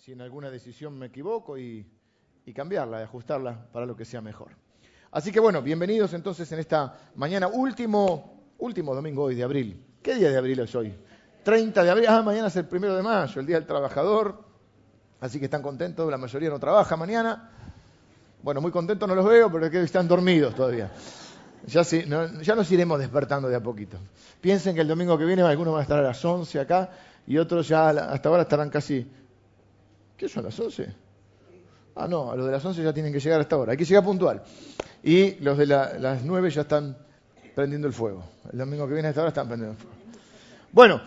si en alguna decisión me equivoco y, y cambiarla, y ajustarla para lo que sea mejor. Así que bueno, bienvenidos entonces en esta mañana, último, último domingo hoy de abril. ¿Qué día de abril es hoy? 30 de abril, ah, mañana es el primero de mayo, el Día del Trabajador. Así que están contentos, la mayoría no trabaja mañana. Bueno, muy contentos no los veo, pero que están dormidos todavía. Ya, sí, ya nos iremos despertando de a poquito. Piensen que el domingo que viene algunos van a estar a las 11 acá y otros ya hasta ahora estarán casi... ¿Qué son las 11? Ah, no, a los de las 11 ya tienen que llegar hasta ahora. Hay que llegar puntual. Y los de las 9 ya están prendiendo el fuego. El domingo que viene hasta ahora están prendiendo el fuego. Bueno,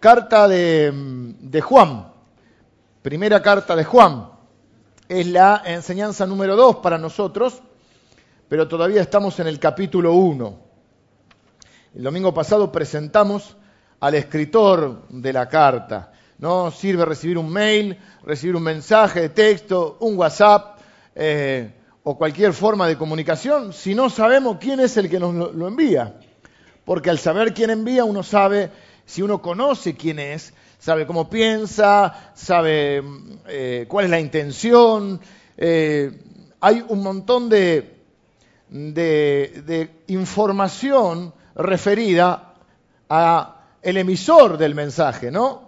carta de, de Juan. Primera carta de Juan. Es la enseñanza número 2 para nosotros pero todavía estamos en el capítulo 1. El domingo pasado presentamos al escritor de la carta. No sirve recibir un mail, recibir un mensaje de texto, un WhatsApp eh, o cualquier forma de comunicación si no sabemos quién es el que nos lo, envía. Porque al saber quién envía uno sabe, si uno conoce quién es, sabe cómo piensa, sabe eh, cuál es la intención. Eh, hay un montón de, de, información referida a el emisor del mensaje, ¿no?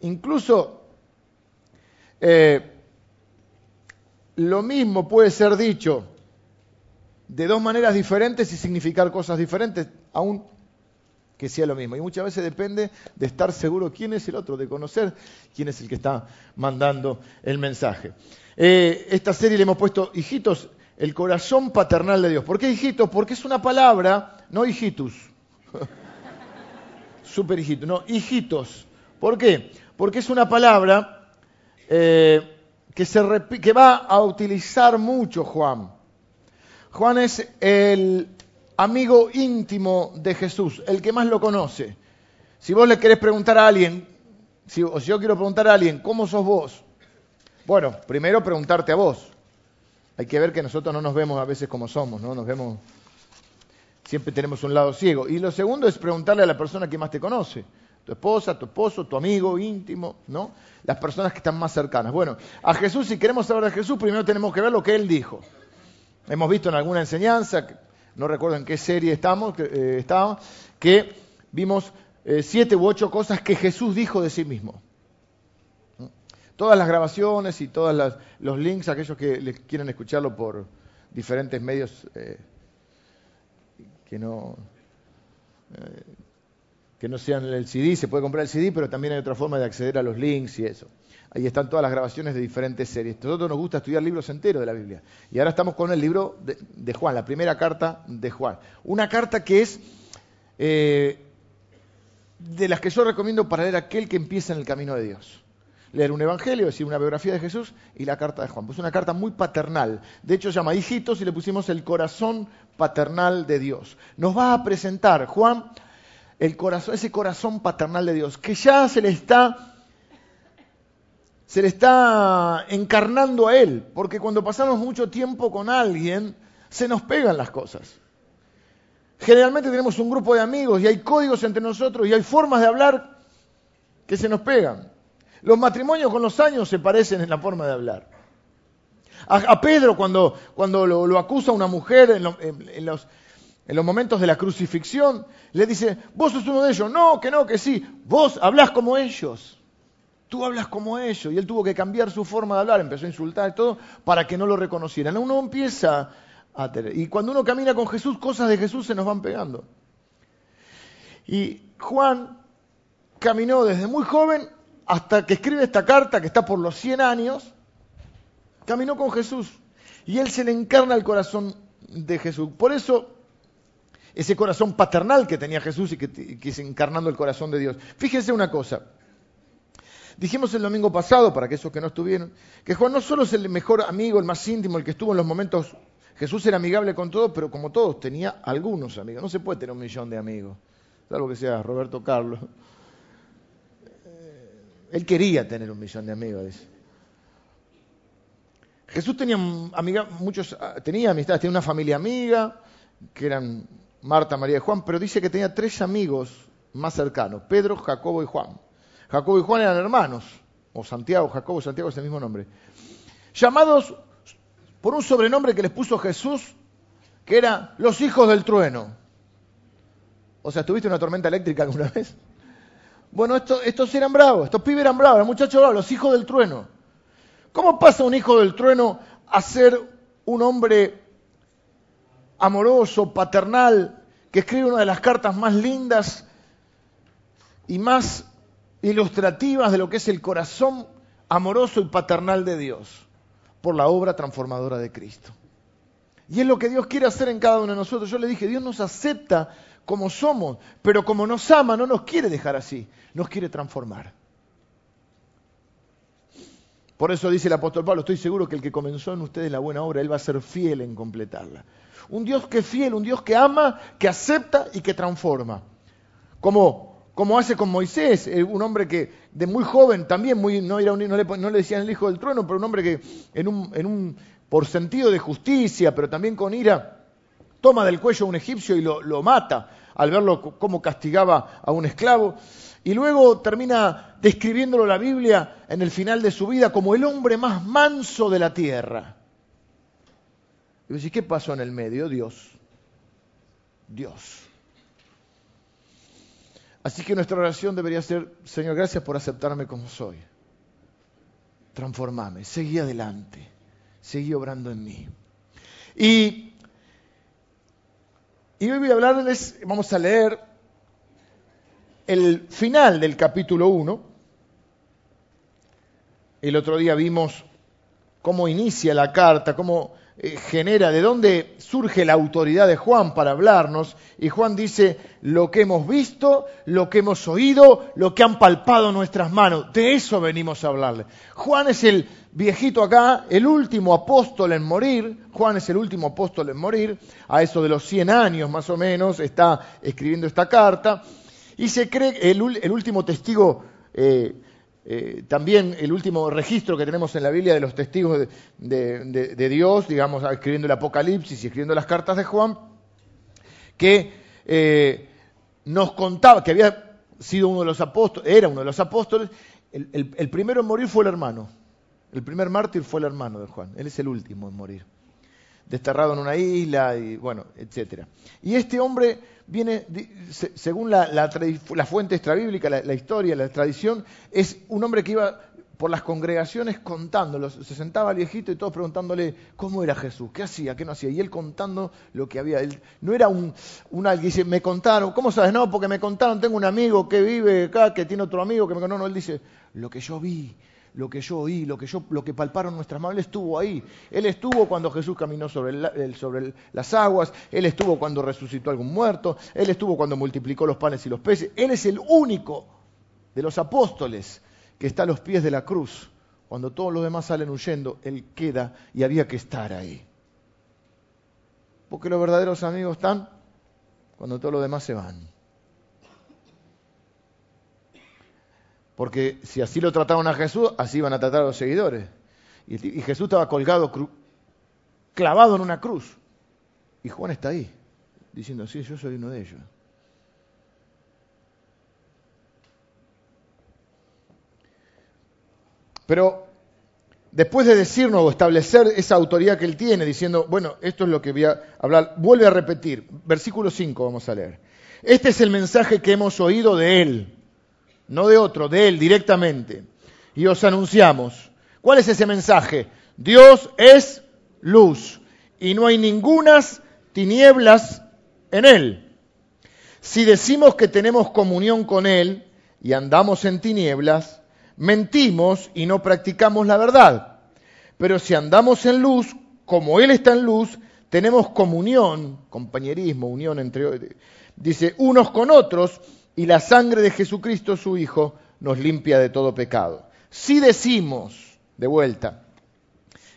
Incluso eh, lo mismo puede ser dicho de dos maneras diferentes y significar cosas diferentes, aún que sea lo mismo. Y muchas veces depende de estar seguro quién es el otro, de conocer quién es el que está mandando el mensaje. Eh, esta serie le hemos puesto hijitos el corazón paternal de Dios. ¿Por qué hijitos? Porque es una palabra, no hijitus. Super hijito, no, hijitos. ¿Por qué? Porque es una palabra eh, que, se que va a utilizar mucho Juan. Juan es el amigo íntimo de Jesús, el que más lo conoce. Si vos le querés preguntar a alguien, si, o si yo quiero preguntar a alguien, ¿cómo sos vos? Bueno, primero preguntarte a vos. Hay que ver que nosotros no nos vemos a veces como somos, ¿no? Nos vemos, siempre tenemos un lado ciego. Y lo segundo es preguntarle a la persona que más te conoce. Tu esposa, tu esposo, tu amigo íntimo, ¿no? Las personas que están más cercanas. Bueno, a Jesús, si queremos saber de Jesús, primero tenemos que ver lo que Él dijo. Hemos visto en alguna enseñanza, no recuerdo en qué serie estamos, eh, estábamos, que vimos eh, siete u ocho cosas que Jesús dijo de sí mismo. Todas las grabaciones y todos los links, aquellos que les quieren escucharlo por diferentes medios eh, que no eh, que no sean el CD, se puede comprar el CD, pero también hay otra forma de acceder a los links y eso. Ahí están todas las grabaciones de diferentes series. Nosotros nos gusta estudiar libros enteros de la Biblia. Y ahora estamos con el libro de, Juan, la primera carta de Juan. Una carta que es eh, de las que yo recomiendo para leer aquel que empieza en el camino de Dios leer un evangelio, es decir, una biografía de Jesús y la carta de Juan. Pues una carta muy paternal. De hecho, llama Hijitos y le pusimos el corazón paternal de Dios. Nos va a presentar Juan el corazón, ese corazón paternal de Dios, que ya se le está se le está encarnando a él, porque cuando pasamos mucho tiempo con alguien, se nos pegan las cosas. Generalmente tenemos un grupo de amigos y hay códigos entre nosotros y hay formas de hablar que se nos pegan. Los matrimonios con los años se parecen en la forma de hablar. A, Pedro cuando, cuando lo, acusa una mujer en, los, en los momentos de la crucifixión, le dice, vos sos uno de ellos. No, que no, que sí. Vos hablás como ellos. Tú hablas como ellos. Y él tuvo que cambiar su forma de hablar, empezó a insultar y todo, para que no lo reconocieran. Uno empieza a tener. Y cuando uno camina con Jesús, cosas de Jesús se nos van pegando. Y Juan caminó desde muy joven hasta que escribe esta carta, que está por los 100 años, caminó con Jesús. Y él se le encarna el corazón de Jesús. Por eso, ese corazón paternal que tenía Jesús y que, es encarnando el corazón de Dios. Fíjense una cosa. Dijimos el domingo pasado, para aquellos que no estuvieron, que Juan no solo es el mejor amigo, el más íntimo, el que estuvo en los momentos. Jesús era amigable con todos, pero como todos, tenía algunos amigos. No se puede tener un millón de amigos, salvo que sea Roberto Carlos. Él quería tener un millón de amigos. Jesús tenía muchos, ah, tenía amistades, tenía una familia amiga, que eran Marta, María y Juan, pero dice que tenía tres amigos más cercanos, Pedro, Jacobo y Juan. Jacobo y Juan eran hermanos, o Santiago, Jacobo, Santiago es el mismo nombre, llamados por un sobrenombre que les puso Jesús, que era los hijos del trueno. O sea, ¿tuviste una tormenta eléctrica alguna vez? Bueno, estos, eran bravos, estos pibes eran bravos, los muchachos bravos, los hijos del trueno. ¿Cómo pasa un hijo del trueno a ser un hombre amoroso, paternal, que escribe una de las cartas más lindas y más ilustrativas de lo que es el corazón amoroso y paternal de Dios por la obra transformadora de Cristo. Y es lo que Dios quiere hacer en cada uno de nosotros. Yo le dije, Dios nos acepta como somos, pero como nos ama, no nos quiere dejar así, nos quiere transformar. Por eso dice el apóstol Pablo, estoy seguro que el que comenzó en ustedes la buena obra, Él va a ser fiel en completarla. Un Dios que es fiel, un Dios que ama, que acepta y que transforma. Como, como hace con Moisés, eh, un hombre que de muy joven también, muy, no, era no, le, no, le, decían el hijo del trueno, pero un hombre que en un, en un, por sentido de justicia, pero también con ira, toma del cuello a un egipcio y lo, mata al verlo cómo castigaba a un esclavo. Y luego termina describiéndolo la Biblia en el final de su vida como el hombre más manso de la tierra. Y decís, ¿qué pasó en el medio? Dios. Dios. Así que nuestra oración debería ser, Señor, gracias por aceptarme como soy. Transformame, seguí adelante, seguí obrando en mí. Y y hoy voy a hablarles, vamos a leer el final del capítulo 1. El otro día vimos cómo inicia la carta, cómo eh, genera, de dónde surge la autoridad de Juan para hablarnos. Y Juan dice, lo que hemos visto, lo que hemos oído, lo que han palpado nuestras manos. De eso venimos a hablarle. Juan es el viejito acá, el último apóstol en morir, Juan es el último apóstol en morir, a eso de los 100 años más o menos, está escribiendo esta carta, y se cree el, el último testigo, eh, eh, también el último registro que tenemos en la Biblia de los testigos de, Dios, digamos, escribiendo el Apocalipsis y escribiendo las cartas de Juan, que eh, nos contaba que había sido uno de los apóstoles, era uno de los apóstoles, el primero en morir fue el hermano. El primer mártir fue el hermano de Juan, él es el último en morir. Desterrado en una isla y bueno, etc. Y este hombre viene, según la, fuente extrabíblica, la, la, historia, la tradición, es un hombre que iba por las congregaciones contándolos. Se sentaba el viejito y todos preguntándole cómo era Jesús, qué hacía, qué no hacía. Y él contando lo que había. Él, no era un, un alguien que dice, me contaron, ¿cómo sabes? No, porque me contaron, tengo un amigo que vive acá, que tiene otro amigo que me No, no, él dice, lo que yo vi, lo que yo oí, lo que, yo, lo que palparon nuestras manos. Él estuvo ahí. Él estuvo cuando Jesús caminó sobre, sobre las aguas. Él estuvo cuando resucitó a algún muerto. Él estuvo cuando multiplicó los panes y los peces. Él es el único de los apóstoles que está a los pies de la cruz. Cuando todos los demás salen huyendo, Él queda y había que estar ahí. Porque los verdaderos amigos están cuando todos los demás se van. Porque si así lo trataron a Jesús, así iban a tratar a los seguidores. Y, Jesús estaba colgado, clavado en una cruz. Y Juan está ahí, diciendo, sí, yo soy uno de ellos. Pero después de decirnos o establecer esa autoridad que él tiene, diciendo, bueno, esto es lo que voy a hablar, vuelve a repetir. Versículo 5 vamos a leer. Este es el mensaje que hemos oído de él no de otro, de Él directamente. Y os anunciamos. ¿Cuál es ese mensaje? Dios es luz y no hay ningunas tinieblas en Él. Si decimos que tenemos comunión con Él y andamos en tinieblas, mentimos y no practicamos la verdad. Pero si andamos en luz, como Él está en luz, tenemos comunión, compañerismo, unión entre, dice, unos con otros, y la sangre de Jesucristo su Hijo nos limpia de todo pecado. Si decimos, de vuelta,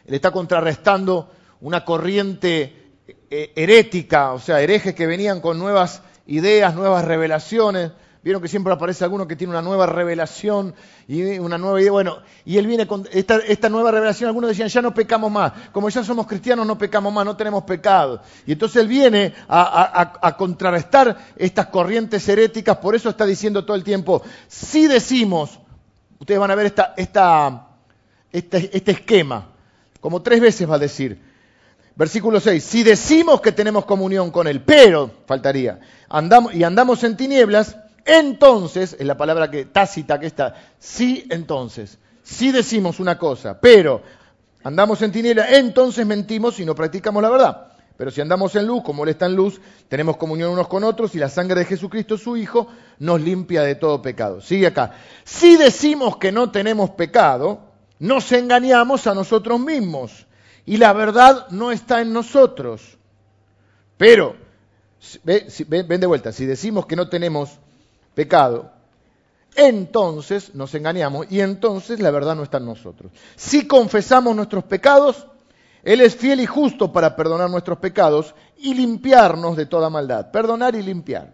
él está contrarrestando una corriente eh, herética, o sea, herejes que venían con nuevas ideas, nuevas revelaciones, Vieron que siempre aparece alguno que tiene una nueva revelación y una nueva idea. Bueno, y él viene con esta, nueva revelación. Algunos decían, ya no pecamos más. Como ya somos cristianos, no pecamos más, no tenemos pecado. Y entonces él viene a, contrarrestar estas corrientes heréticas. Por eso está diciendo todo el tiempo, si decimos, ustedes van a ver esta, esta, este, este esquema. Como tres veces va a decir. Versículo 6. Si decimos que tenemos comunión con Él, pero, faltaría, andamos, y andamos en tinieblas, entonces, es la palabra que tácita que está, sí entonces. Si decimos una cosa, pero andamos en tinieblas, entonces mentimos y no practicamos la verdad. Pero si andamos en luz, como Él está en luz, tenemos comunión unos con otros y la sangre de Jesucristo, su Hijo, nos limpia de todo pecado. Sigue acá. Si decimos que no tenemos pecado, nos engañamos a nosotros mismos y la verdad no está en nosotros. Pero, ven de vuelta, si decimos que no tenemos pecado, entonces nos engañamos y entonces la verdad no está en nosotros. Si confesamos nuestros pecados, Él es fiel y justo para perdonar nuestros pecados y limpiarnos de toda maldad. Perdonar y limpiar.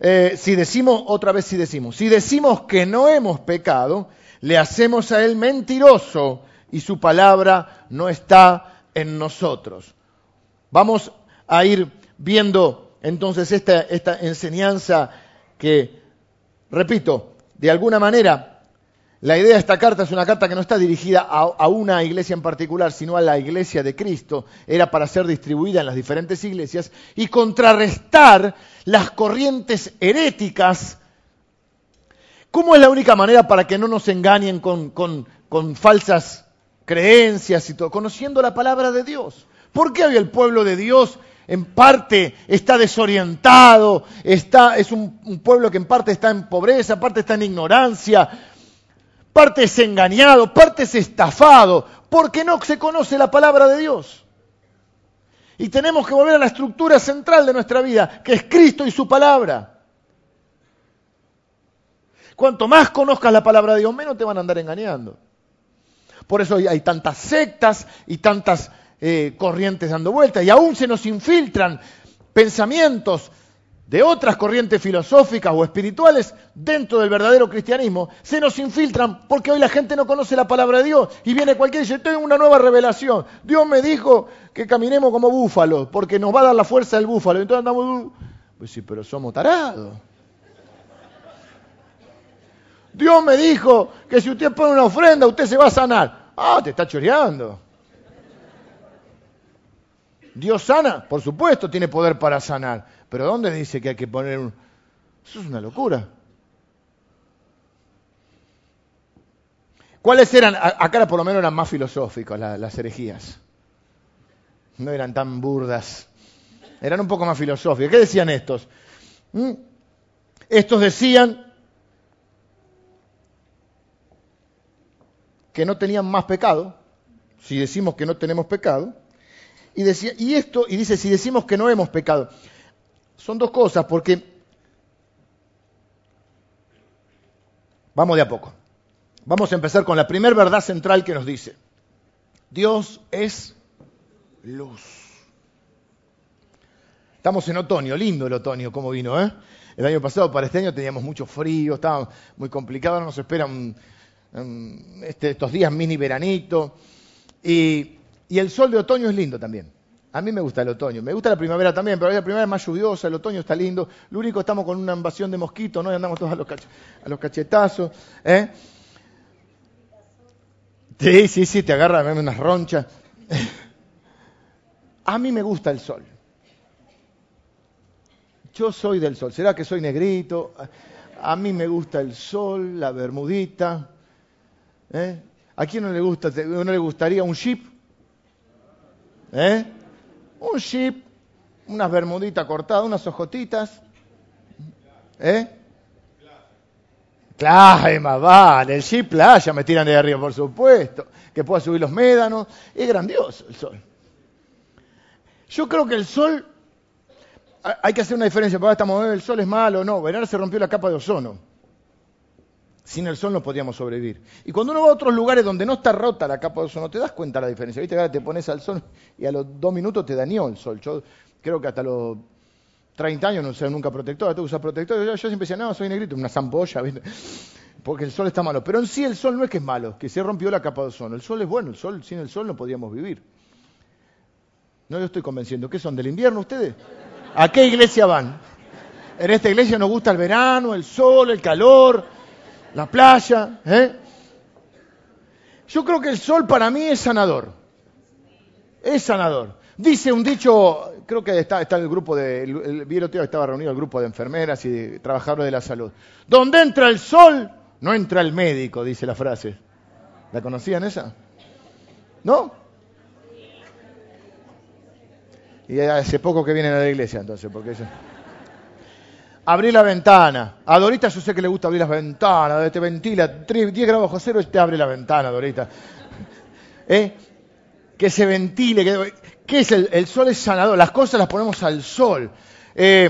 Eh, si decimos, otra vez si decimos, si decimos que no hemos pecado, le hacemos a Él mentiroso y su palabra no está en nosotros. Vamos a ir viendo entonces esta, enseñanza que, repito, de alguna manera la idea de esta carta es una carta que no está dirigida a, una iglesia en particular, sino a la iglesia de Cristo. Era para ser distribuida en las diferentes iglesias y contrarrestar las corrientes heréticas. ¿Cómo es la única manera para que no nos engañen con, falsas creencias y todo? Conociendo la palabra de Dios. ¿Por qué hoy el pueblo de Dios en parte está desorientado, está, es un, pueblo que en parte está en pobreza, parte está en ignorancia, parte es engañado, parte es estafado, porque no se conoce la palabra de Dios. Y tenemos que volver a la estructura central de nuestra vida, que es Cristo y su palabra. Cuanto más conozcas la palabra de Dios, menos te van a andar engañando. Por eso hay tantas sectas y tantas eh, corrientes dando vueltas y aún se nos infiltran pensamientos de otras corrientes filosóficas o espirituales dentro del verdadero cristianismo, se nos infiltran porque hoy la gente no conoce la palabra de Dios y viene cualquiera y dice, tengo una nueva revelación. Dios me dijo que caminemos como búfalos porque nos va a dar la fuerza del búfalo. Entonces andamos, uh, pues sí, pero somos tarados. Dios me dijo que si usted pone una ofrenda, usted se va a sanar. Ah, te está choreando. Dios sana, por supuesto, tiene poder para sanar. Pero ¿dónde dice que hay que poner un... Eso es una locura. ¿Cuáles eran? Acá por lo menos eran más filosóficos las, herejías. No eran tan burdas. Eran un poco más filosóficas. ¿Qué decían estos? ¿Mm? Estos decían que no tenían más pecado. Si decimos que no tenemos pecado, y, decía, y esto, y dice, si decimos que no hemos pecado, son dos cosas, porque vamos de a poco. Vamos a empezar con la primera verdad central que nos dice, Dios es luz. Estamos en otoño, lindo el otoño, como vino, ¿eh? El año pasado para este año teníamos mucho frío, estaba muy complicado, nos esperan este, estos días mini veranito. Y y el sol de otoño es lindo también. A mí me gusta el otoño. Me gusta la primavera también, pero la primavera es más lluviosa, el otoño está lindo. Lo único estamos con una invasión de mosquitos, ¿no? Y andamos todos a los, cachetazos. ¿eh? Sí, sí, sí, te agarra unas ronchas. A mí me gusta el sol. Yo soy del sol. ¿Será que soy negrito? A mí me gusta el sol, la bermudita. ¿eh? ¿A quién no le, gusta, no le gustaría un jeep? ¿Eh? Un chip, unas bermuditas cortadas, unas ojotitas. ¿Eh? Claro, más vale, el chip playa me tiran de arriba, por supuesto. Que pueda subir los médanos. Es grandioso el sol. Yo creo que el sol, hay que hacer una diferencia, porque estamos, el sol es malo, no, verano se rompió la capa de ozono. Sin el sol no podíamos sobrevivir. Y cuando uno va a otros lugares donde no está rota la capa de ozono, te das cuenta de la diferencia. ¿Viste? Ahora te pones al sol y a los dos minutos te dañó el sol. Yo creo que hasta los 30 años no usé nunca protector, tú usas protector. Yo, siempre decía, no, soy negrito, una zampolla, porque el sol está malo. Pero en sí el sol no es que es malo, que se rompió la capa de ozono. El sol es bueno, el sol, sin el sol no podíamos vivir. No lo estoy convenciendo. ¿Qué son, del invierno ustedes? ¿A qué iglesia van? En esta iglesia nos gusta el verano, el sol, el calor la playa. ¿eh? Yo creo que el sol para mí es sanador. Es sanador. Dice un dicho, creo que está, está en el grupo de, el, el, estaba reunido el grupo de enfermeras y de trabajadores de la salud. Donde entra el sol, no entra el médico, dice la frase. ¿La conocían esa? ¿No? Y hace poco que vienen a la iglesia, entonces, porque eso... Abrí la ventana. A Dorita yo sé que le gusta abrir las ventanas, te ventila, 10 grados bajo cero, te abre la ventana, Dorita. ¿Eh? Que se ventile. Que, ¿Qué es el, el, sol? Es sanador. Las cosas las ponemos al sol. Eh,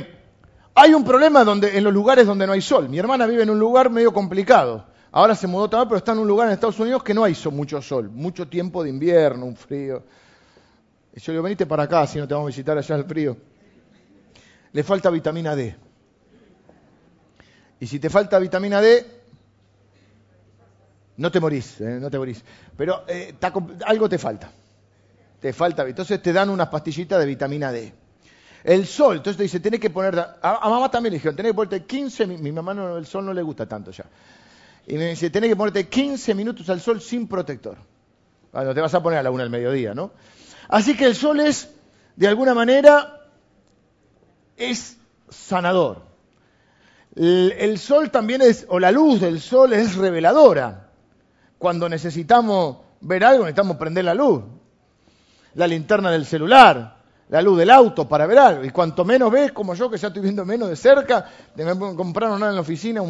hay un problema donde, en los lugares donde no hay sol. Mi hermana vive en un lugar medio complicado. Ahora se mudó también, pero está en un lugar en Estados Unidos que no hay mucho sol. Mucho tiempo de invierno, un frío. Y yo le digo, venite para acá, si no te vamos a visitar allá el frío. Le falta vitamina D. Y si te falta vitamina D, no te morís, eh, no te morís. Pero eh, algo te falta. Te falta. Entonces te dan unas pastillitas de vitamina D. El sol, entonces te dice, tenés que poner. A, mamá también le dijeron, tenés que ponerte 15. Mi, mi mamá no, el sol no le gusta tanto ya. Y me dice, tenés que ponerte 15 minutos al sol sin protector. Bueno, te vas a poner a la una del mediodía, ¿no? Así que el sol es, de alguna manera, es sanador. El, sol también es, o la luz del sol es reveladora. Cuando necesitamos ver algo, necesitamos prender la luz. La linterna del celular, la luz del auto para ver algo. Y cuanto menos ves, como yo que ya estoy viendo menos de cerca, me compraron en la oficina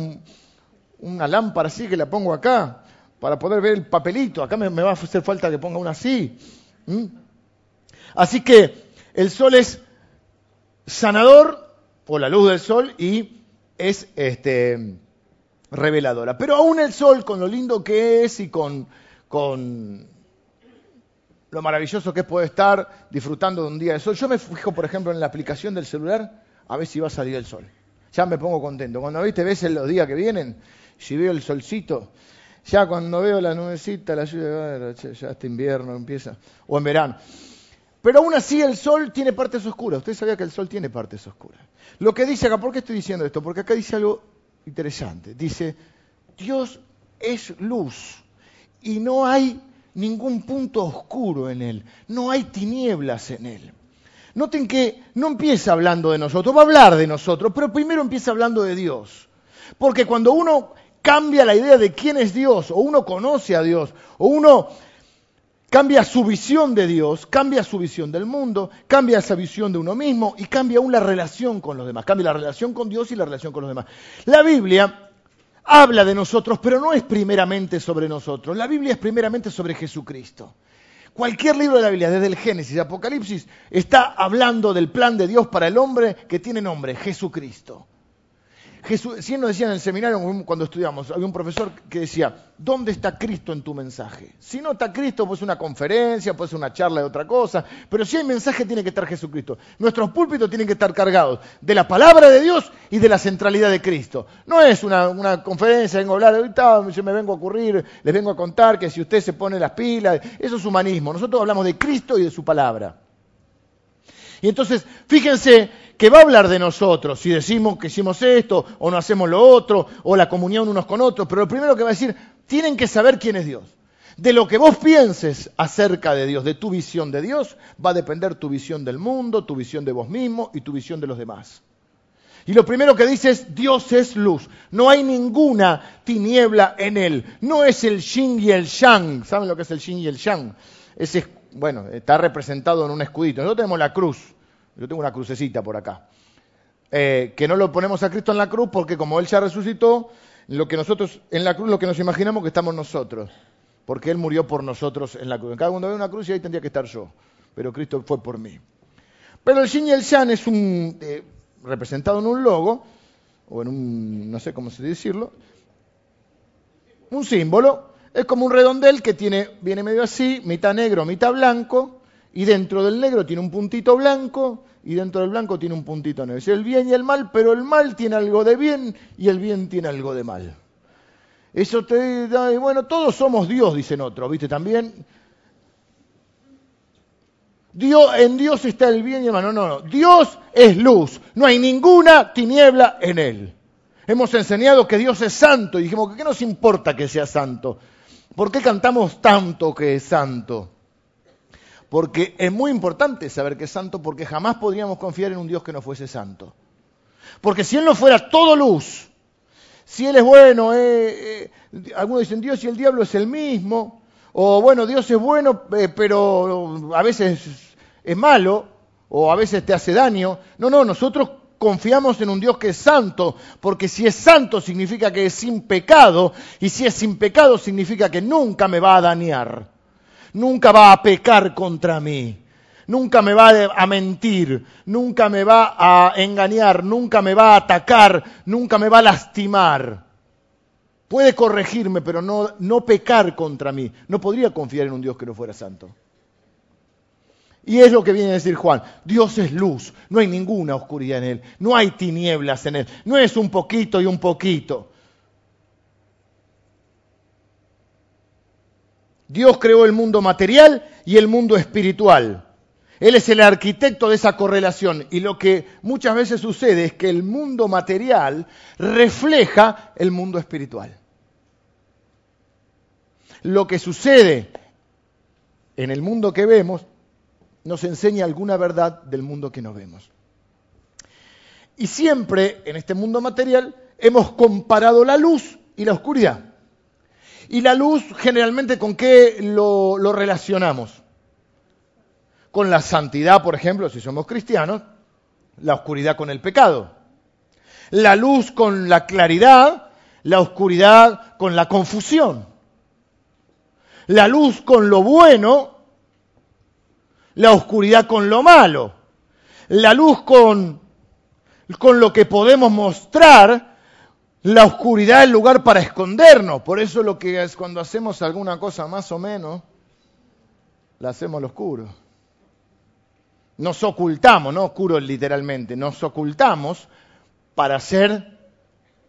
una lámpara así que la pongo acá para poder ver el papelito. Acá me, va a hacer falta que ponga una así. Así que el sol es sanador por la luz del sol y es este, reveladora. Pero aún el sol, con lo lindo que es y con, con lo maravilloso que poder estar disfrutando de un día de sol. Yo me fijo, por ejemplo, en la aplicación del celular a ver si va a salir el sol. Ya me pongo contento. Cuando viste, ves en los días que vienen, si veo el solcito, ya cuando veo la nubecita, la lluvia, ya este invierno empieza, o en verano. Pero aún así el sol tiene partes oscuras. Usted sabía que el sol tiene partes oscuras. Lo que dice acá, ¿por qué estoy diciendo esto? Porque acá dice algo interesante. Dice, Dios es luz y no hay ningún punto oscuro en él, no hay tinieblas en él. Noten que no empieza hablando de nosotros, va a hablar de nosotros, pero primero empieza hablando de Dios. Porque cuando uno cambia la idea de quién es Dios, o uno conoce a Dios, o uno cambia su visión de Dios, cambia su visión del mundo, cambia esa visión de uno mismo y cambia aún la relación con los demás, cambia la relación con Dios y la relación con los demás. La Biblia habla de nosotros, pero no es primeramente sobre nosotros, la Biblia es primeramente sobre Jesucristo. Cualquier libro de la Biblia, desde el Génesis Apocalipsis, está hablando del plan de Dios para el hombre que tiene nombre, Jesucristo. Jesús, si nos decía en el seminario cuando estudiamos, había un profesor que decía, ¿dónde está Cristo en tu mensaje? Si no está Cristo, pues una conferencia, puede ser una charla de otra cosa, pero si hay mensaje tiene que estar Jesucristo. Nuestros púlpitos tienen que estar cargados de la palabra de Dios y de la centralidad de Cristo. No es una, conferencia, vengo a hablar, ahorita yo me vengo a ocurrir, les vengo a contar que si usted se pone las pilas, eso es humanismo. Nosotros hablamos de Cristo y de su palabra. Y entonces, fíjense que va a hablar de nosotros, si decimos que hicimos esto, o no hacemos lo otro, o la comunión unos con otros, pero lo primero que va a decir, tienen que saber quién es Dios. De lo que vos pienses acerca de Dios, de tu visión de Dios, va a depender tu visión del mundo, tu visión de vos mismo y tu visión de los demás. Y lo primero que dice es, Dios es luz. No hay ninguna tiniebla en él. No es el yin y el yang. ¿Saben lo que es el yin y el yang? Ese bueno, está representado en un escudito. Nosotros tenemos la cruz. Yo tengo una crucecita por acá. Eh, que no lo ponemos a Cristo en la cruz porque como Él ya resucitó, lo que nosotros, en la cruz lo que nos imaginamos que estamos nosotros. Porque Él murió por nosotros en la cruz. En cada uno ve una cruz y ahí tendría que estar yo. Pero Cristo fue por mí. Pero el Yin y el Yang es un, eh, representado en un logo, o en un, no sé cómo se decirlo, un símbolo es como un redondel que tiene, viene medio así, mitad negro, mitad blanco, y dentro del negro tiene un puntito blanco, y dentro del blanco tiene un puntito negro. Es el bien y el mal, pero el mal tiene algo de bien y el bien tiene algo de mal. Eso te da, bueno, todos somos Dios, dicen otros, ¿viste? También. Dios, en Dios está el bien y el mal. No, no, no. Dios es luz. No hay ninguna tiniebla en él. Hemos enseñado que Dios es santo y dijimos, ¿qué nos importa que sea santo? ¿Por qué cantamos tanto que es santo? Porque es muy importante saber que es santo porque jamás podríamos confiar en un Dios que no fuese santo. Porque si Él no fuera todo luz, si Él es bueno, eh, eh, algunos dicen Dios y el diablo es el mismo, o bueno, Dios es bueno, eh, pero a veces es malo, o a veces te hace daño. No, no, nosotros confiamos en un Dios que es santo, porque si es santo significa que es sin pecado, y si es sin pecado significa que nunca me va a dañar, nunca va a pecar contra mí, nunca me va a mentir, nunca me va a engañar, nunca me va a atacar, nunca me va a lastimar. Puede corregirme, pero no, no pecar contra mí. No podría confiar en un Dios que no fuera santo. Y es lo que viene a decir Juan. Dios es luz, no hay ninguna oscuridad en Él, no hay tinieblas en Él, no es un poquito y un poquito. Dios creó el mundo material y el mundo espiritual. Él es el arquitecto de esa correlación y lo que muchas veces sucede es que el mundo material refleja el mundo espiritual. Lo que sucede en el mundo que vemos nos enseña alguna verdad del mundo que no vemos. Y siempre en este mundo material hemos comparado la luz y la oscuridad. Y la luz generalmente con qué lo, relacionamos? Con la santidad, por ejemplo, si somos cristianos, la oscuridad con el pecado. La luz con la claridad, la oscuridad con la confusión. La luz con lo bueno, la oscuridad con lo malo, la luz con, con lo que podemos mostrar, la oscuridad el lugar para escondernos. Por eso lo que es cuando hacemos alguna cosa más o menos, la hacemos lo oscuro. Nos ocultamos, no oscuro literalmente, nos ocultamos para hacer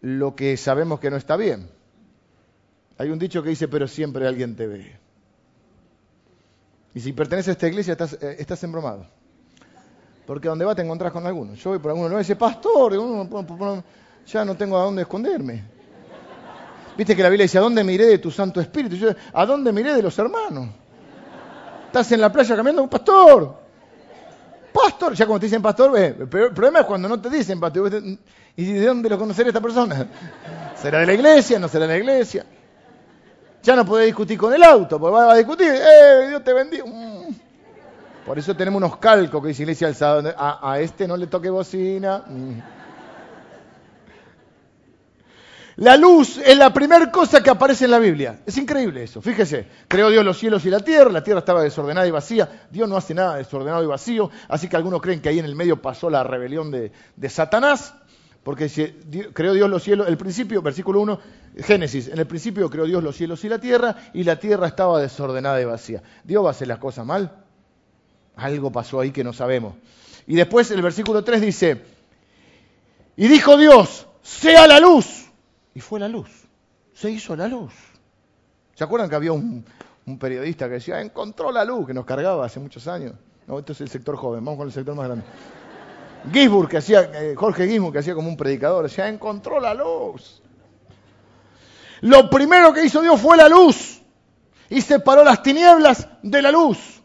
lo que sabemos que no está bien. Hay un dicho que dice, pero siempre alguien te ve. Y si perteneces a esta iglesia, estás, eh, embromado. Porque donde va te encontrás con alguno. Yo voy por alguno, no dice, pastor, ya no tengo a dónde esconderme. Viste que la Biblia dice, ¿a dónde miré de tu Santo Espíritu? Yo, ¿A dónde miré de los hermanos? Estás en la playa caminando, pastor. Pastor, ya como te dicen pastor, el problema es cuando no te dicen pastor. ¿Y de dónde lo conoceré esta persona? ¿Será de la iglesia? ¿No será de la iglesia? Ya no puede discutir con el auto, porque va a discutir, ¡eh, Dios te bendiga! Mm. Por eso tenemos unos calcos que dice Iglesia Alzada, a, a este no le toque bocina. Mm. La luz es la primera cosa que aparece en la Biblia. Es increíble eso. Fíjese, creó Dios los cielos y la tierra, la tierra estaba desordenada y vacía. Dios no hace nada desordenado y vacío, así que algunos creen que ahí en el medio pasó la rebelión de, Satanás. Porque creó Dios los cielos, el principio, versículo 1, Génesis, en el principio creó Dios los cielos y la tierra, y la tierra estaba desordenada y vacía. ¿Dios va a hacer las cosas mal? Algo pasó ahí que no sabemos. Y después el versículo 3 dice, y dijo Dios, sea la luz. Y fue la luz, se hizo la luz. ¿Se acuerdan que había un, periodista que decía, encontró la luz, que nos cargaba hace muchos años? No, esto es el sector joven, vamos con el sector más grande. Gisburg, que hacía, eh, Jorge Gisburg, que hacía como un predicador, decía, encontró la luz. Lo primero que hizo Dios fue la luz y separó las tinieblas de la luz.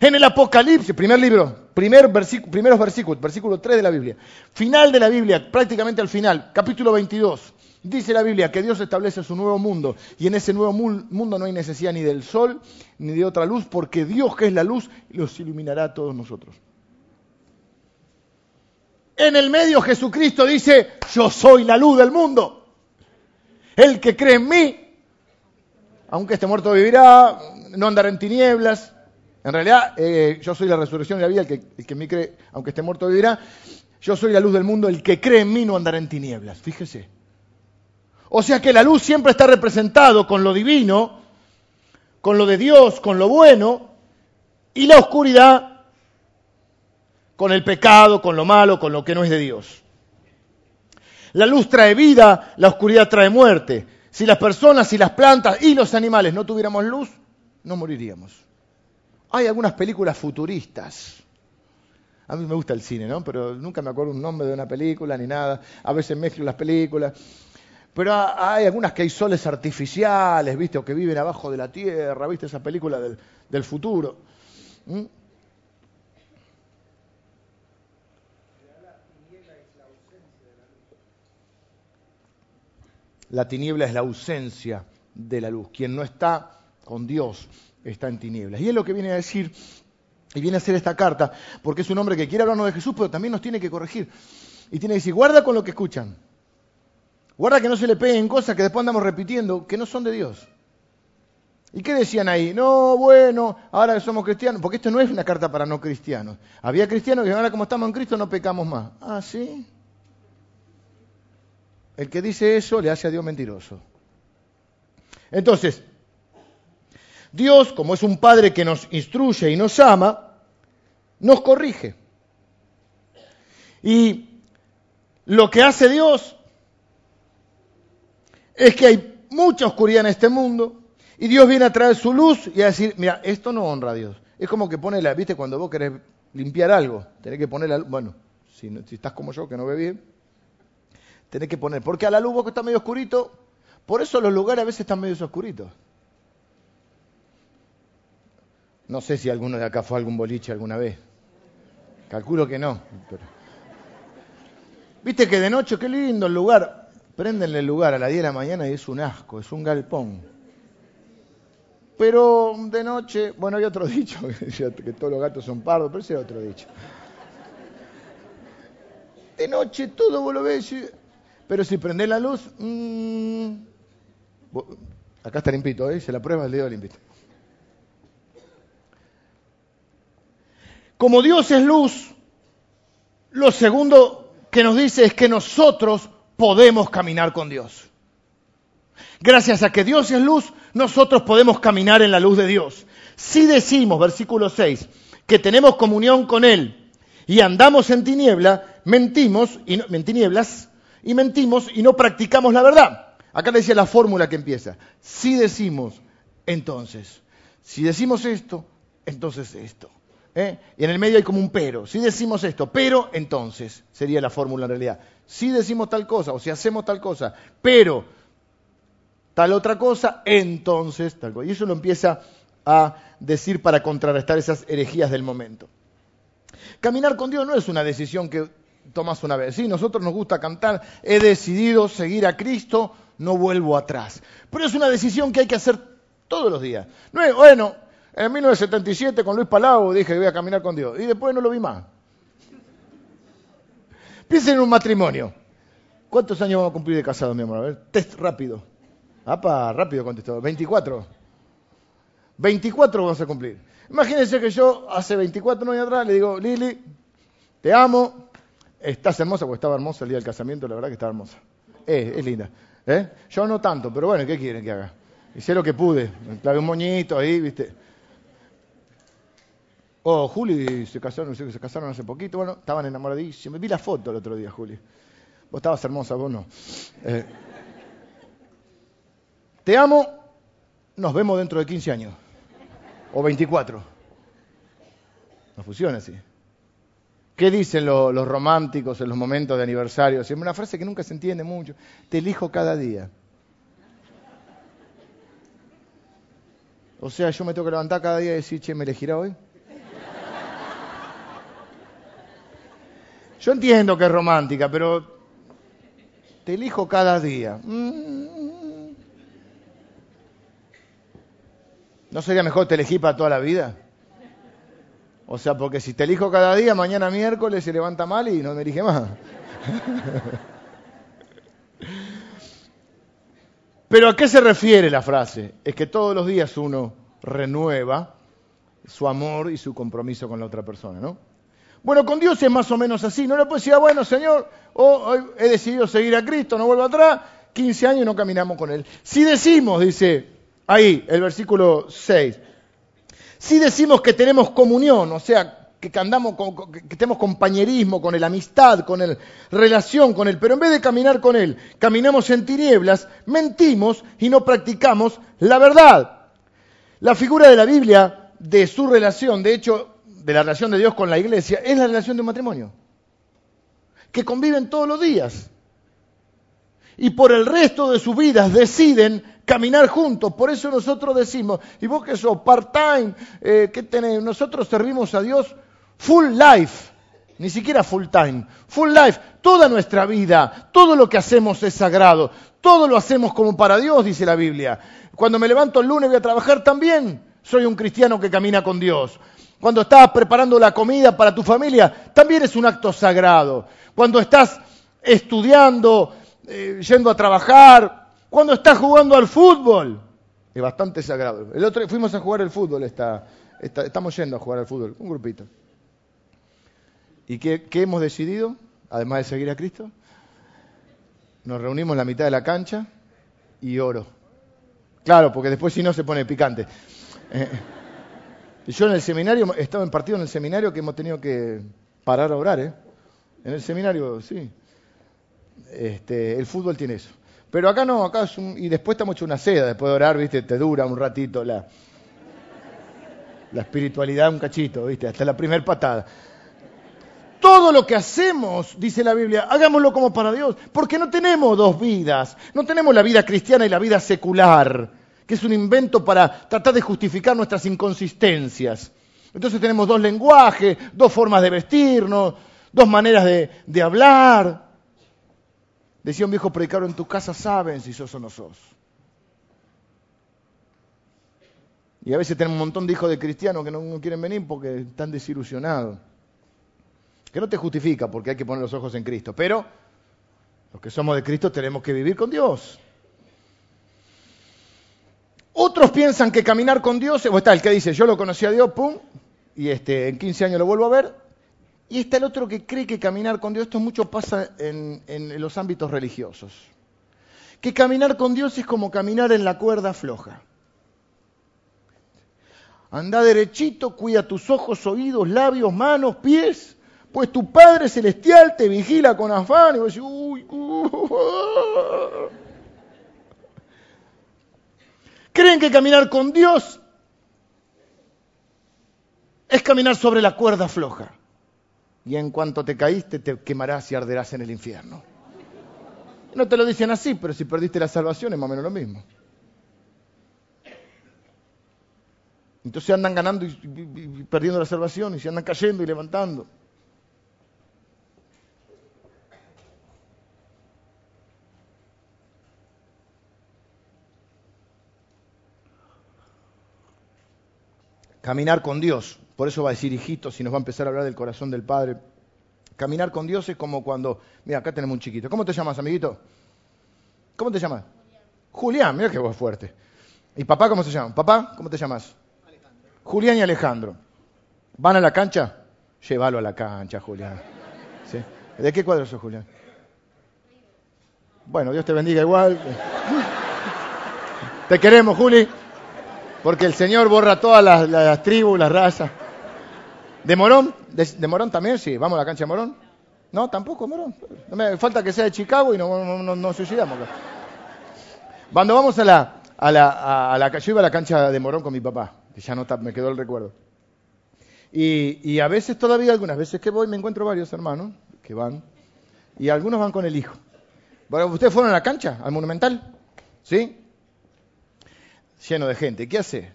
En el Apocalipsis, primer libro, primer primeros versículos, versículo 3 de la Biblia, final de la Biblia, prácticamente al final, capítulo 22, dice la Biblia que Dios establece su nuevo mundo y en ese nuevo mundo no hay necesidad ni del sol ni de otra luz porque Dios que es la luz los iluminará a todos nosotros. En el medio Jesucristo dice, yo soy la luz del mundo. El que cree en mí, aunque esté muerto vivirá, no andará en tinieblas. En realidad, eh, yo soy la resurrección y la vida, el que, el que en mí cree, aunque esté muerto vivirá. Yo soy la luz del mundo, el que cree en mí no andará en tinieblas. Fíjese. O sea que la luz siempre está representado con lo divino, con lo de Dios, con lo bueno, y la oscuridad con el pecado, con lo malo, con lo que no es de Dios. La luz trae vida, la oscuridad trae muerte. Si las personas, si las plantas y los animales no tuviéramos luz, no moriríamos. Hay algunas películas futuristas A mí me gusta el cine, ¿no? Pero nunca me acuerdo un nombre de una película ni nada. A veces mezclo las películas. Pero hay algunas que hay soles artificiales, ¿viste? O que viven abajo de la tierra, ¿viste? Esa película del, futuro. ¿Mm? La tiniebla es la ausencia de la luz. Quien no está con Dios está en tinieblas. Y es lo que viene a decir y viene a hacer esta carta, porque es un hombre que quiere hablarnos de Jesús, pero también nos tiene que corregir. Y tiene que decir, guarda con lo que escuchan. Guarda que no se le peguen cosas que después andamos repitiendo que no son de Dios. ¿Y qué decían ahí? No, bueno, ahora que somos cristianos, porque esto no es una carta para no cristianos. Había cristianos que ahora como estamos en Cristo no pecamos más. Ah, sí. El que dice eso le hace a Dios mentiroso. Entonces, Dios, como es un Padre que nos instruye y nos ama, nos corrige. Y lo que hace Dios es que hay mucha oscuridad en este mundo y Dios viene a traer su luz y a decir, mira, esto no honra a Dios. Es como que pone la, viste, cuando vos querés limpiar algo, tenés que poner la bueno, si, si estás como yo, que no ve bien, tenés que poner, porque a la luz vos que está medio oscurito, por eso los lugares a veces están medio oscuritos. No sé si alguno de acá fue a algún boliche alguna vez. Calculo que no. Viste que de noche, qué lindo el lugar. Prendenle el lugar a las 10 de la mañana y es un asco, es un galpón. Pero de noche, bueno, hay otro dicho, que todos los gatos son pardos, pero ese es otro dicho. De noche todo vos lo ves, pero si prendés la luz, mmm, acá está limpito, ¿eh? se la prueba el dedo limpito. Como Dios es luz, lo segundo que nos dice es que nosotros podemos caminar con Dios. Gracias a que Dios es luz, nosotros podemos caminar en la luz de Dios. Si decimos, versículo 6, que tenemos comunión con Él y andamos en tiniebla, mentimos y en tinieblas y mentimos y no practicamos la verdad. Acá le decía la fórmula que empieza. Si decimos, entonces, si decimos esto, entonces esto. ¿eh? Y en el medio hay como un pero. Si decimos esto, pero entonces sería la fórmula en realidad. Si decimos tal cosa o si hacemos tal cosa, pero tal otra cosa, entonces tal cosa. Y eso lo empieza a decir para contrarrestar esas herejías del momento. Caminar con Dios no es una decisión que tomas una vez. Sí, nosotros nos gusta cantar, he decidido seguir a Cristo, no vuelvo atrás. Pero es una decisión que hay que hacer todos los días. No es, bueno, en 1977 con Luis Palau dije que voy a caminar con Dios. Y después no lo vi más. Piensen en un matrimonio. ¿Cuántos años vamos a cumplir de casado, mi amor? A ver, test rápido. Apa, rápido contestó. 24. 24 vamos a cumplir. Imagínense que yo hace 24 años atrás le digo, Lili, te amo. Estás hermosa, porque estaba hermosa el día del casamiento, la verdad que estaba hermosa. Eh, es linda. ¿Eh? Yo no tanto, pero bueno, ¿qué quieren que haga? Hice lo que pude. Me clavé un moñito ahí, ¿viste? Oh, Juli se casaron, se casaron hace poquito, bueno, estaban enamoradísimos. Vi la foto el otro día, Juli. Vos estabas hermosa, vos no. Eh, te amo, nos vemos dentro de 15 años. O 24. No funciona así. ¿Qué dicen los románticos en los momentos de aniversario? Siempre una frase que nunca se entiende mucho. Te elijo cada día. O sea, yo me tengo que levantar cada día y decir, che, ¿me elegirá hoy? Yo entiendo que es romántica, pero te elijo cada día. Mm. ¿No sería mejor te elegí para toda la vida? O sea, porque si te elijo cada día, mañana miércoles se levanta mal y no me elige más. Pero ¿a qué se refiere la frase? Es que todos los días uno renueva su amor y su compromiso con la otra persona, ¿no? Bueno, con Dios es más o menos así. No le puedes decir, ah, bueno, Señor, hoy he decidido seguir a Cristo, no vuelvo atrás, 15 años y no caminamos con Él. Si decimos, dice ahí, el versículo 6, si decimos que tenemos comunión, o sea, que, andamos que tenemos compañerismo con Él, amistad con Él, relación con Él, pero en vez de caminar con Él, caminamos en tinieblas, mentimos y no practicamos la verdad. La figura de la Biblia de su relación, de hecho, de la relación de Dios con la iglesia es la relación de un matrimonio, que conviven todos los días y por el resto de sus vidas deciden caminar juntos. Por eso nosotros decimos, y vos que sos part-time, eh, ¿qué? Nosotros servimos a Dios full life, ni siquiera full time, full life. Toda nuestra vida, todo lo que hacemos es sagrado, todo lo hacemos como para Dios, dice la Biblia. Cuando me levanto el lunes voy a trabajar también, soy un cristiano que camina con Dios. Cuando estás preparando la comida para tu familia, también es un acto sagrado. Cuando estás estudiando, eh, yendo a trabajar, cuando estás jugando al fútbol. Es bastante sagrado. El otro fuimos a jugar al fútbol, estamos yendo a jugar al fútbol, un grupito. ¿Y qué, qué hemos decidido, además de seguir a Cristo? Nos reunimos en la mitad de la cancha y oro. Claro, porque después si no se pone picante. Eh, yo en el seminario, he estado en partido en el seminario que hemos tenido que parar a orar, ¿eh? En el seminario, sí. Este, el fútbol tiene eso. Pero acá no, acá es un, y después estamos hecho una seda, después de orar, viste, te dura un ratito la, la espiritualidad un cachito, viste, hasta la primera patada. Todo lo que hacemos, dice la Biblia, hagámoslo como para Dios, porque no tenemos dos vidas, no tenemos la vida cristiana y la vida secular, que es un invento para tratar de justificar nuestras inconsistencias. Entonces tenemos dos lenguajes, dos formas de vestirnos, dos maneras de, hablar. Decía un viejo predicador, en tu casa saben si sos o no sos. Y a veces tenemos un montón de hijos de cristianos que no, quieren venir porque están desilusionados. Que no te justifica porque hay que poner los ojos en Cristo. Pero los que somos de Cristo tenemos que vivir con Dios. Otros piensan que caminar con Dios, o está el que dice, yo lo conocí a Dios, pum, y este, en 15 años lo vuelvo a ver, y está el otro que cree que caminar con Dios, esto mucho pasa en, los ámbitos religiosos. Que caminar con Dios es como caminar en la cuerda floja. Anda derechito, cuida tus ojos, oídos, labios, manos, pies, pues tu Padre Celestial te vigila con afán y vos decís, uy, Creen que caminar con Dios es caminar sobre la cuerda floja y en cuanto te caíste te quemarás y arderás en el infierno. No te lo dicen así, pero si perdiste la salvación es más o menos lo mismo. Entonces andan ganando y, perdiendo la salvación y se andan cayendo y levantando. Caminar con Dios por eso va a decir hijitos y nos va a empezar a hablar del corazón del Padre. Caminar con Dios es como cuando, mira, acá tenemos un chiquito. ¿Cómo te llamas, amiguito? ¿Cómo te llamas? Julián, mira qué voz fuerte. ¿Y papá cómo se llama? Papá, ¿cómo te llamas? Alejandro. Julián y Alejandro. ¿Van a la cancha? Llévalo a la cancha, Julián. ¿De qué cuadro sos, Julián? Bueno, Dios te bendiga igual. Te queremos, Juli. Porque el Señor borra todas las, las tribus, las razas. ¿De Morón? ¿De, Morón también? Sí. ¿Vamos a la cancha de Morón? No, tampoco Morón. No falta que sea de Chicago y no, no, no, suicidamos. Cuando vamos a la, a la, a la, yo iba a la cancha de Morón con mi papá, que ya no está, me quedó el recuerdo. Y, y, a veces todavía, algunas veces que voy, me encuentro varios hermanos que van, y algunos van con el hijo. Bueno, ¿Ustedes fueron a la cancha, al Monumental? ¿Sí? Lleno de gente. ¿Qué hace?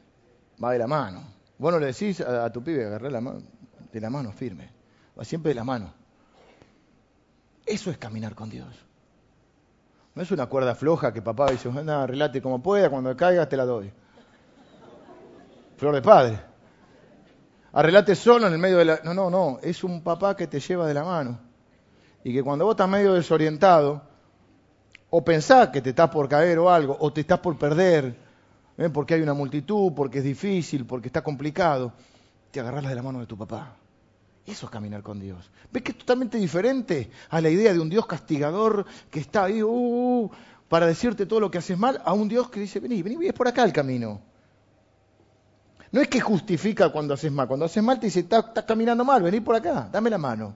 Va de la mano. Vos no le decís a, tu pibe, agarré la mano de la mano firme, va siempre de la mano. Eso es caminar con Dios. No es una cuerda floja que papá dice, nada, relate como pueda, cuando caigas te la doy. Flor de padre. Arrelate solo en el medio de la... No, no, no, es un papá que te lleva de la mano. Y que cuando vos estás medio desorientado, o pensás que te estás por caer o algo, o te estás por perder, ¿eh? porque hay una multitud, porque es difícil, porque está complicado, te agarras de la mano de tu papá. Eso es caminar con Dios. ¿Ves que es totalmente diferente a la idea de un Dios castigador que está ahí uh, uh, para decirte todo lo que haces mal, a un Dios que dice, vení, vení, es por acá el camino. No es que justifica cuando haces mal, cuando haces mal te dice, estás, caminando mal, vení por acá, dame la mano.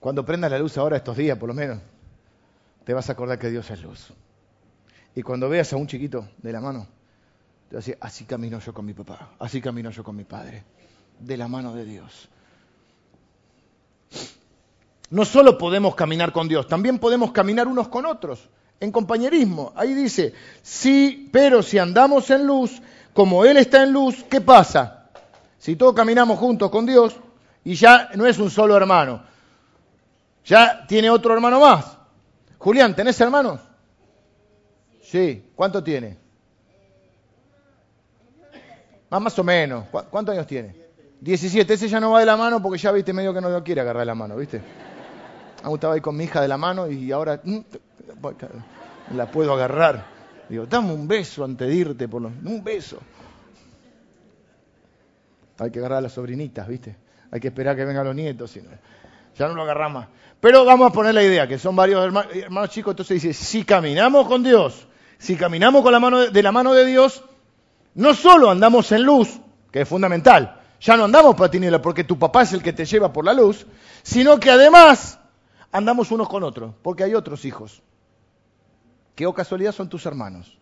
Cuando prenda la luz ahora estos días, por lo menos, te vas a acordar que Dios es luz. Y cuando veas a un chiquito de la mano, te vas a decir, así camino yo con mi papá, así camino yo con mi padre, de la mano de Dios. No solo podemos caminar con Dios, también podemos caminar unos con otros, en compañerismo. Ahí dice, sí, pero si andamos en luz, como Él está en luz, ¿qué pasa? Si todos caminamos juntos con Dios y ya no es un solo hermano, ya tiene otro hermano más. Julián, ¿tenés hermanos? Sí. ¿Cuánto tiene? Más, o menos. ¿Cuántos años tiene? 17. Ese ya no va de la mano porque ya viste medio que no lo quiere agarrar de la mano, ¿viste? Aún estaba ahí con mi hija de la mano y ahora mm, la puedo agarrar. Digo, dame un beso antes de irte, por lo... un beso. Hay que agarrar a las sobrinitas, ¿viste? Hay que esperar que vengan los nietos, si ya no lo agarramos. Pero vamos a poner la idea, que son varios hermanos, chicos, entonces dice, si caminamos con Dios, si caminamos con la mano de, la mano de Dios, no solo andamos en luz, que es fundamental, ya no andamos para tiniebla porque tu papá es el que te lleva por la luz, sino que además andamos unos con otros, porque hay otros hijos, que o casualidad son tus hermanos.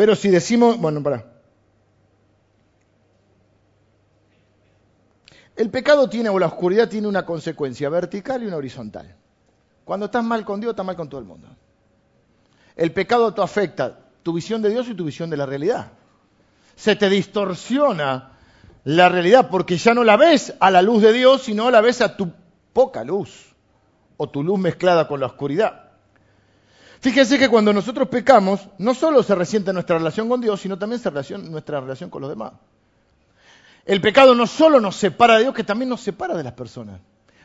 Pero si decimos, bueno, para. El pecado tiene, o la oscuridad tiene una consecuencia vertical y una horizontal. Cuando estás mal con Dios, estás mal con todo el mundo. El pecado te afecta tu visión de Dios y tu visión de la realidad. Se te distorsiona la realidad porque ya no la ves a la luz de Dios, sino la ves a tu poca luz o tu luz mezclada con la oscuridad. Fíjense que cuando nosotros pecamos, no solo se resiente nuestra relación con Dios, sino también se resiente nuestra relación con los demás. El pecado no solo nos separa de Dios, que también nos separa de las personas.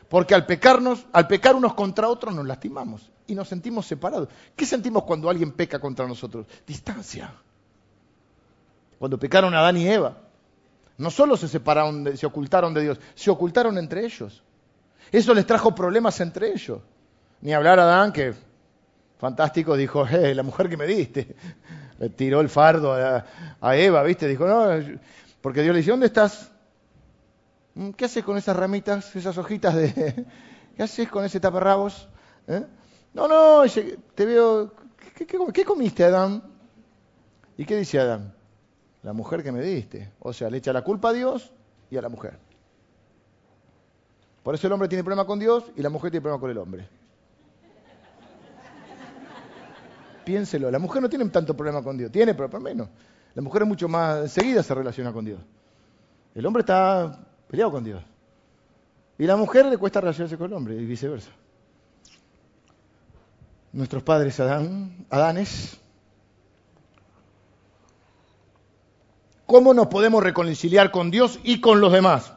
Porque al pecarnos, al pecar unos contra otros nos lastimamos y nos sentimos separados. ¿Qué sentimos cuando alguien peca contra nosotros? Distancia. Cuando pecaron Adán y Eva, no solo se separaron, se ocultaron de Dios, se ocultaron entre ellos. Eso les trajo problemas entre ellos. Ni hablar a Adán, que fantástico, dijo, eh, la mujer que me diste. Le tiró el fardo a, a Eva, ¿viste? Dijo, no, porque Dios le dice, ¿dónde estás? Mm, ¿Qué haces con esas ramitas, esas hojitas de... ¿Qué haces con ese taparrabos? ¿Eh? No, no, te veo... ¿Qué, comiste, Adán? ¿Y qué dice Adán? La mujer que me diste. O sea, le echa la culpa a Dios y a la mujer. Por eso el hombre tiene problema con Dios y la mujer tiene problema con el hombre. Piénselo, la mujer no tiene tanto problema con Dios, tiene, pero por menos. La mujer es mucho más seguida se relaciona con Dios. El hombre está peleado con Dios. Y la mujer le cuesta relacionarse con el hombre y viceversa. Nuestros padres Adán, Adanes. ¿Cómo nos podemos reconciliar con Dios y con los demás?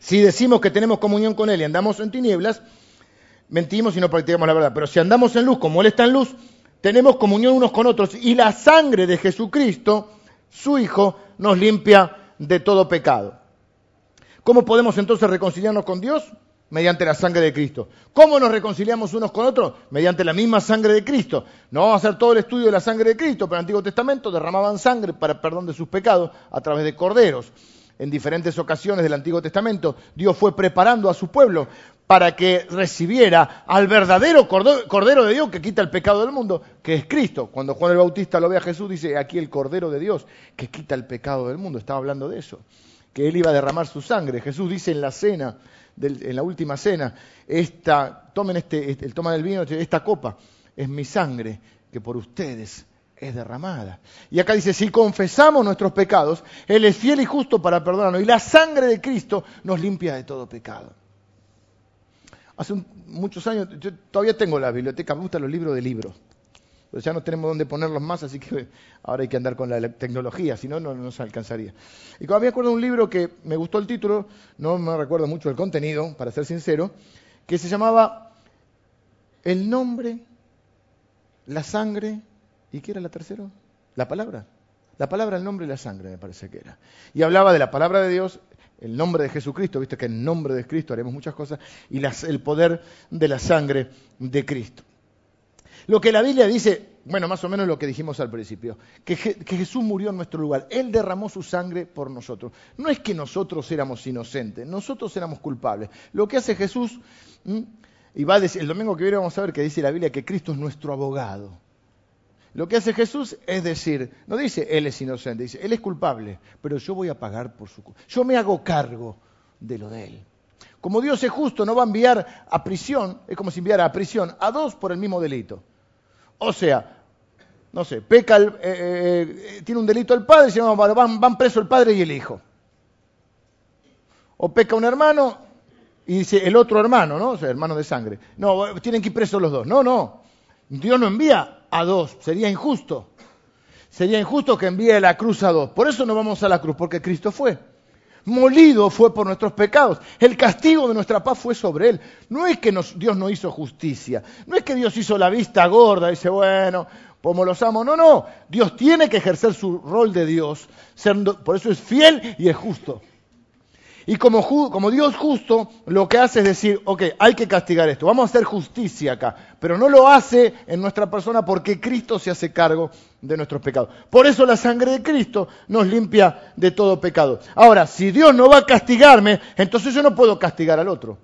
Si decimos que tenemos comunión con Él y andamos en tinieblas, mentimos y no practicamos la verdad. Pero si andamos en luz como Él está en luz, tenemos comunión unos con otros. Y la sangre de Jesucristo su Hijo, nos limpia de todo pecado. ¿Cómo podemos entonces reconciliarnos con Dios? Mediante la sangre de Cristo. ¿Cómo nos reconciliamos unos con otros? Mediante la misma sangre de Cristo. No vamos a hacer todo el estudio de la sangre de Cristo, pero en el Antiguo Testamento derramaban sangre para perdón de sus pecados a través de corderos en diferentes ocasiones del Antiguo Testamento, Dios fue preparando a su pueblo para que recibiera al verdadero Cordero de Dios que quita el pecado del mundo, que es Cristo. Cuando Juan el Bautista lo ve a Jesús, dice, aquí el Cordero de Dios que quita el pecado del mundo. Estaba hablando de eso, que él iba a derramar su sangre. Jesús dice en la cena, en la última cena, esta, tomen este, este, el toma del vino, esta copa es mi sangre que por ustedes es derramada. Y acá dice, si confesamos nuestros pecados, Él es fiel y justo para perdonarnos. Y la sangre de Cristo nos limpia de todo pecado. Hace muchos años, yo todavía tengo la biblioteca, me gustan los libros de libros. Pero ya no tenemos dónde ponerlos más, así que ahora hay que andar con la tecnología, si no, no nos alcanzaría. Y cuando me acuerdo de un libro que me gustó el título, no me recuerdo mucho el contenido, para ser sincero, que se llamaba El nombre, la sangre ¿Y qué era la tercera? La palabra. La palabra, el nombre y la sangre, me parece que era. Y hablaba de la palabra de Dios, el nombre de Jesucristo, viste que en nombre de Cristo haremos muchas cosas, y el poder de la sangre de Cristo. Lo que la Biblia dice, bueno, más o menos lo que dijimos al principio, que, Jesús murió en nuestro lugar, Él derramó su sangre por nosotros. No es que nosotros éramos inocentes, nosotros éramos culpables. Lo que hace Jesús, y va a decir, el domingo que viene vamos a ver que dice la Biblia que Cristo es nuestro abogado. Lo que hace Jesús es decir, no dice Él es inocente, dice Él es culpable, pero yo voy a pagar por su culpa. Yo me hago cargo de lo de Él. Como Dios es justo, no va a enviar a prisión, es como si enviara a prisión a dos por el mismo delito. O sea, no sé, peca, eh, eh, tiene un delito el padre, y van, van preso el padre y el hijo. O peca un hermano y dice el otro hermano, ¿no? O sea, hermano de sangre. No, tienen que ir presos los dos. No, no. Dios no envía a dos, sería injusto. Sería injusto que envíe la cruz a dos. Por eso no vamos a la cruz, porque Cristo fue molido fue por nuestros pecados. El castigo de nuestra paz fue sobre él. No es que Dios no hizo justicia, no es que Dios hizo la vista gorda y dice, bueno, como los amo. No, no, Dios tiene que ejercer su rol de Dios, por eso es fiel y es justo. Y como, Dios justo, lo que hace es decir, ok, hay que castigar esto, vamos a hacer justicia acá, pero no lo hace en nuestra persona porque Cristo se hace cargo de nuestros pecados. Por eso la sangre de Cristo nos limpia de todo pecado. Ahora, si Dios no va a castigarme, entonces yo no puedo castigar al otro.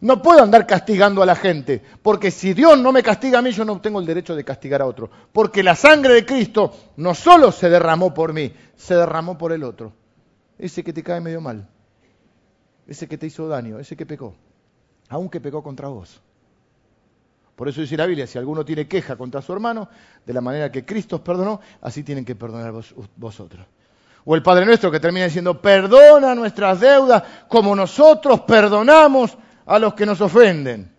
No puedo andar castigando a la gente, porque si Dios no me castiga a mí, yo no tengo el derecho de castigar a otro. Porque la sangre de Cristo no solo se derramó por mí, se derramó por el otro ese que te cae medio mal, ese que te hizo daño, ese que pecó, aunque pecó contra vos. Por eso dice la Biblia, si alguno tiene queja contra su hermano, de la manera que Cristo os perdonó, así tienen que perdonar vosotros. O el Padre nuestro que termina diciendo, perdona nuestras deudas como nosotros perdonamos a los que nos ofenden.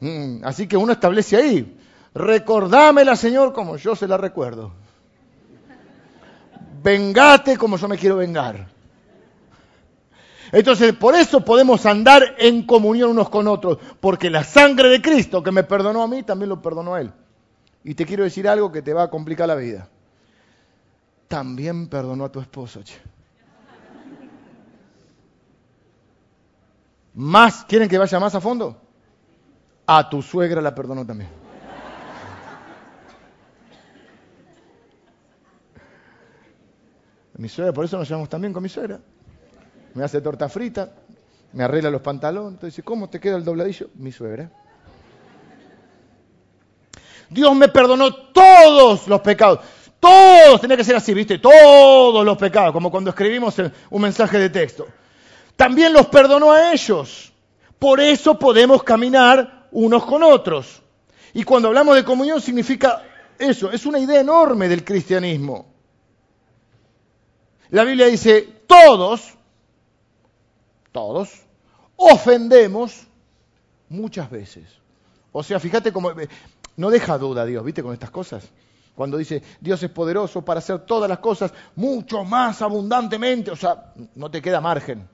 Mm, así que uno establece ahí, recordámela Señor como yo se la recuerdo vengate como yo me quiero vengar. Entonces, por eso podemos andar en comunión unos con otros, porque la sangre de Cristo que me perdonó a mí, también lo perdonó a Él. Y te quiero decir algo que te va a complicar la vida. También perdonó a tu esposo. Más, ¿quieren que vaya más a fondo? A tu suegra la perdonó también. Mi suegra, por eso nos llevamos también con mi suegra. Me hace torta frita, me arregla los pantalones. Entonces dice, ¿cómo te queda el dobladillo? Mi suegra. Dios me perdonó todos los pecados. Todos, tenía que ser así, ¿viste? Todos los pecados, como cuando escribimos un mensaje de texto. También los perdonó a ellos. Por eso podemos caminar unos con otros. Y cuando hablamos de comunión significa eso, es una idea enorme del cristianismo. La Biblia dice, todos, todos, ofendemos muchas veces. O sea, fíjate cómo, no deja duda Dios, ¿viste? Con estas cosas. Cuando dice, Dios es poderoso para hacer todas las cosas mucho más abundantemente, o sea, no te queda margen.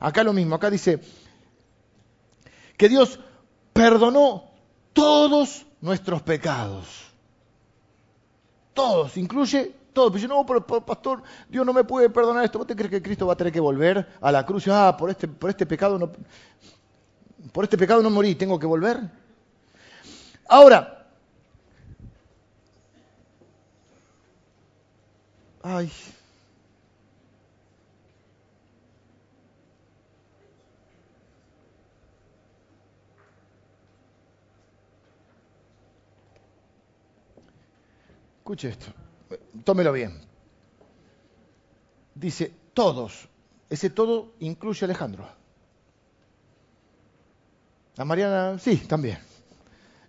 Acá lo mismo, acá dice que Dios perdonó todos nuestros pecados. Todos, incluye todo. Pero yo, no, pero, pastor, Dios no me puede perdonar esto. ¿Vos te crees que Cristo va a tener que volver a la cruz? Ah, por este, por este pecado no, por este pecado no morí, tengo que volver. Ahora, ay, Escuche esto tómelo bien. Dice, todos. Ese todo incluye a Alejandro. A Mariana, sí, también.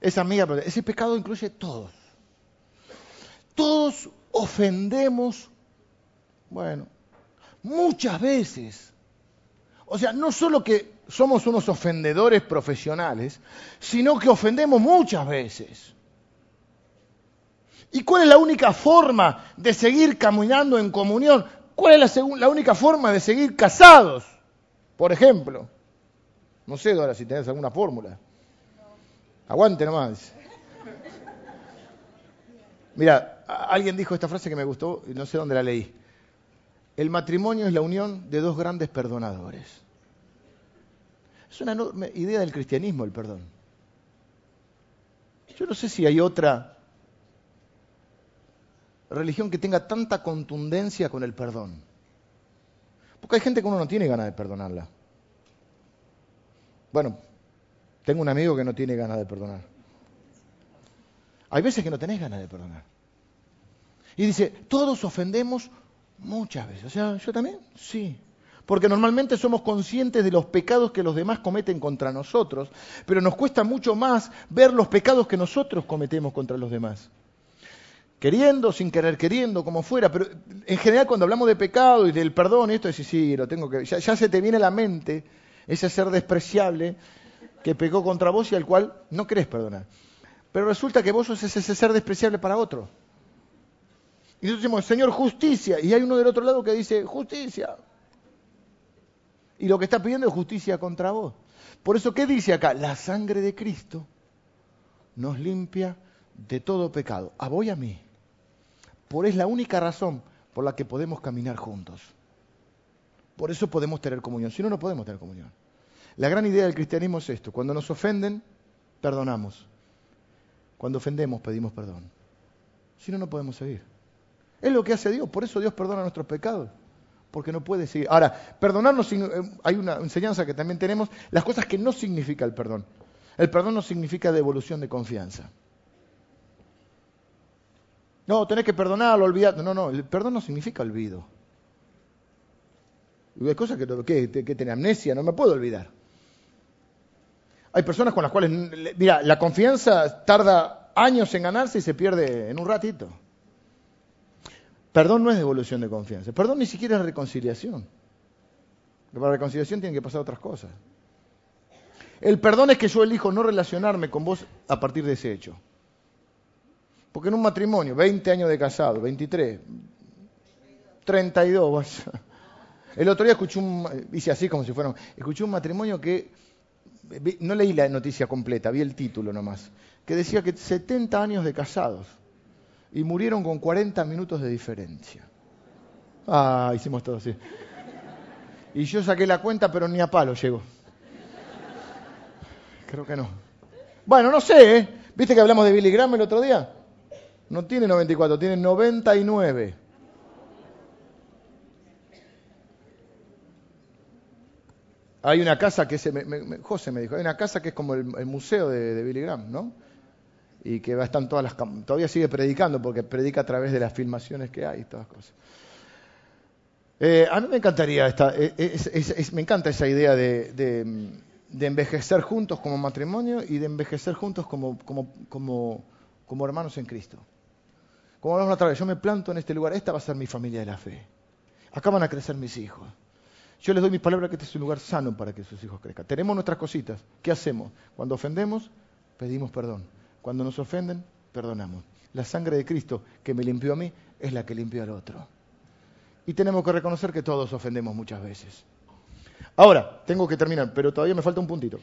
Esa amiga, ese pecado incluye todos. Todos ofendemos, bueno, muchas veces. O sea, no solo que somos unos ofendedores profesionales, sino que ofendemos muchas veces. ¿Y cuál es la única forma de seguir caminando en comunión? ¿Cuál es la, única forma de seguir casados? Por ejemplo. No sé, Dora, si tenés alguna fórmula. Aguante nomás. Mira, alguien dijo esta frase que me gustó y no sé dónde la leí. El matrimonio es la unión de dos grandes perdonadores. Es una enorme idea del cristianismo el perdón. Yo no sé si hay otra religión que tenga tanta contundencia con el perdón. Porque hay gente que uno no tiene ganas de perdonarla. Bueno, tengo un amigo que no tiene ganas de perdonar. Hay veces que no tenés ganas de perdonar. Y dice, todos ofendemos muchas veces. O sea, yo también, sí. Porque normalmente somos conscientes de los pecados que los demás cometen contra nosotros, pero nos cuesta mucho más ver los pecados que nosotros cometemos contra los demás. Queriendo, sin querer queriendo, como fuera, pero en general cuando hablamos de pecado y del perdón, esto es, sí, sí, lo tengo que... Ya, ya se te viene a la mente ese ser despreciable que pecó contra vos y al cual no querés perdonar. Pero resulta que vos sos ese ser despreciable para otro. Y nosotros decimos, Señor, justicia. Y hay uno del otro lado que dice, justicia. Y lo que está pidiendo es justicia contra vos. Por eso, ¿qué dice acá? La sangre de Cristo nos limpia de todo pecado. A vos y a mí. Por es la única razón por la que podemos caminar juntos. Por eso podemos tener comunión. Si no, no podemos tener comunión. La gran idea del cristianismo es esto. Cuando nos ofenden, perdonamos. Cuando ofendemos, pedimos perdón. Si no, no podemos seguir. Es lo que hace Dios. Por eso Dios perdona nuestros pecados. Porque no puede seguir. Ahora, perdonarnos, eh, hay una enseñanza que también tenemos, las cosas que no significa el perdón. El perdón no significa devolución de confianza. No, tenés que perdonarlo, olvidar. No, no, el perdón no significa olvido. Hay cosas que, que, que amnesia, no me puedo olvidar. Hay personas con las cuales, mira, la confianza tarda años en ganarse y se pierde en un ratito. Perdón no es devolución de confianza. Perdón ni siquiera es reconciliación. Para la reconciliación tienen que pasar otras cosas. El perdón es que yo elijo no relacionarme con vos a partir de ese hecho. Porque en un matrimonio, 20 años de casado, 23, 32, el otro día escuché un, hice así como si fuera, escuché un matrimonio que no leí la noticia completa, vi el título nomás, que decía que 70 años de casados y murieron con 40 minutos de diferencia. Ah, hicimos todo así. Y yo saqué la cuenta, pero ni a palo llegó. Creo que no. Bueno, no sé, ¿eh? ¿Viste que hablamos de Billy Graham el otro día? No tiene 94, tiene 99. Hay una casa que se, me, José me dijo, hay una casa que es como el, museo de, Billy Graham, ¿no? Y que va, están todas las, todavía sigue predicando porque predica a través de las filmaciones que hay y todas cosas. Eh, a mí me encantaría esta, eh, me encanta esa idea de, envejecer juntos como matrimonio y de envejecer juntos como, como, como, como hermanos en Cristo. Como hablamos otra vez, yo me planto en este lugar, esta va a ser mi familia de la fe. Acá van a crecer mis hijos. Yo les doy mis palabras que este es un lugar sano para que sus hijos crezcan. Tenemos nuestras cositas. ¿Qué hacemos? Cuando ofendemos, pedimos perdón. Cuando nos ofenden, perdonamos. La sangre de Cristo que me limpió a mí es la que limpió al otro. Y tenemos que reconocer que todos ofendemos muchas veces. Ahora, tengo que terminar, pero todavía me falta un puntito.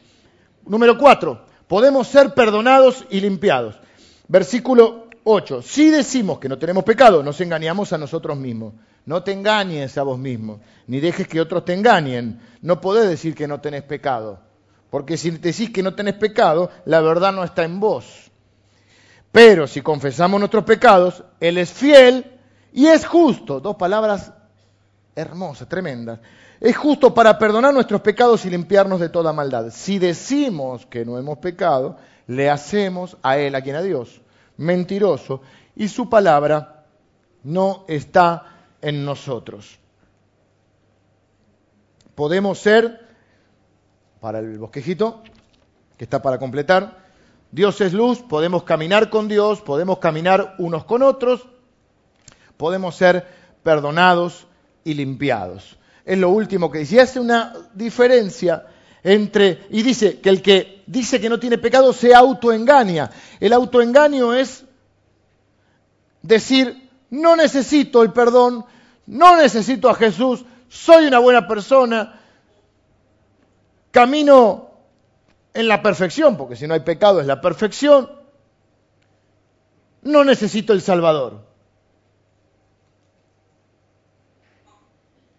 Número cuatro, podemos ser perdonados y limpiados. Versículo 8. Si decimos que no tenemos pecado, nos engañamos a nosotros mismos no te engañes a vos mismo, ni dejes que otros te engañen. No podés decir que no tenés pecado, porque si decís que no tenés pecado, la verdad no está en vos. Pero si confesamos nuestros pecados, Él es fiel y es justo. Dos palabras hermosas, tremendas. Es justo para perdonar nuestros pecados y limpiarnos de toda maldad. Si decimos que no hemos pecado, le hacemos a Él, a quien a Dios, mentiroso, y su palabra no está en nosotros. Podemos ser, para el bosquejito, que está para completar, Dios es luz, podemos caminar con Dios, podemos caminar unos con otros, podemos ser perdonados y limpiados. Es lo último que dice. Y hace una diferencia entre, y dice que el que dice que no tiene pecado se autoengaña. El autoengaño es decir, no necesito el perdón, no necesito a Jesús, soy una buena persona, camino en la perfección, porque si no hay pecado es la perfección, no necesito el Salvador.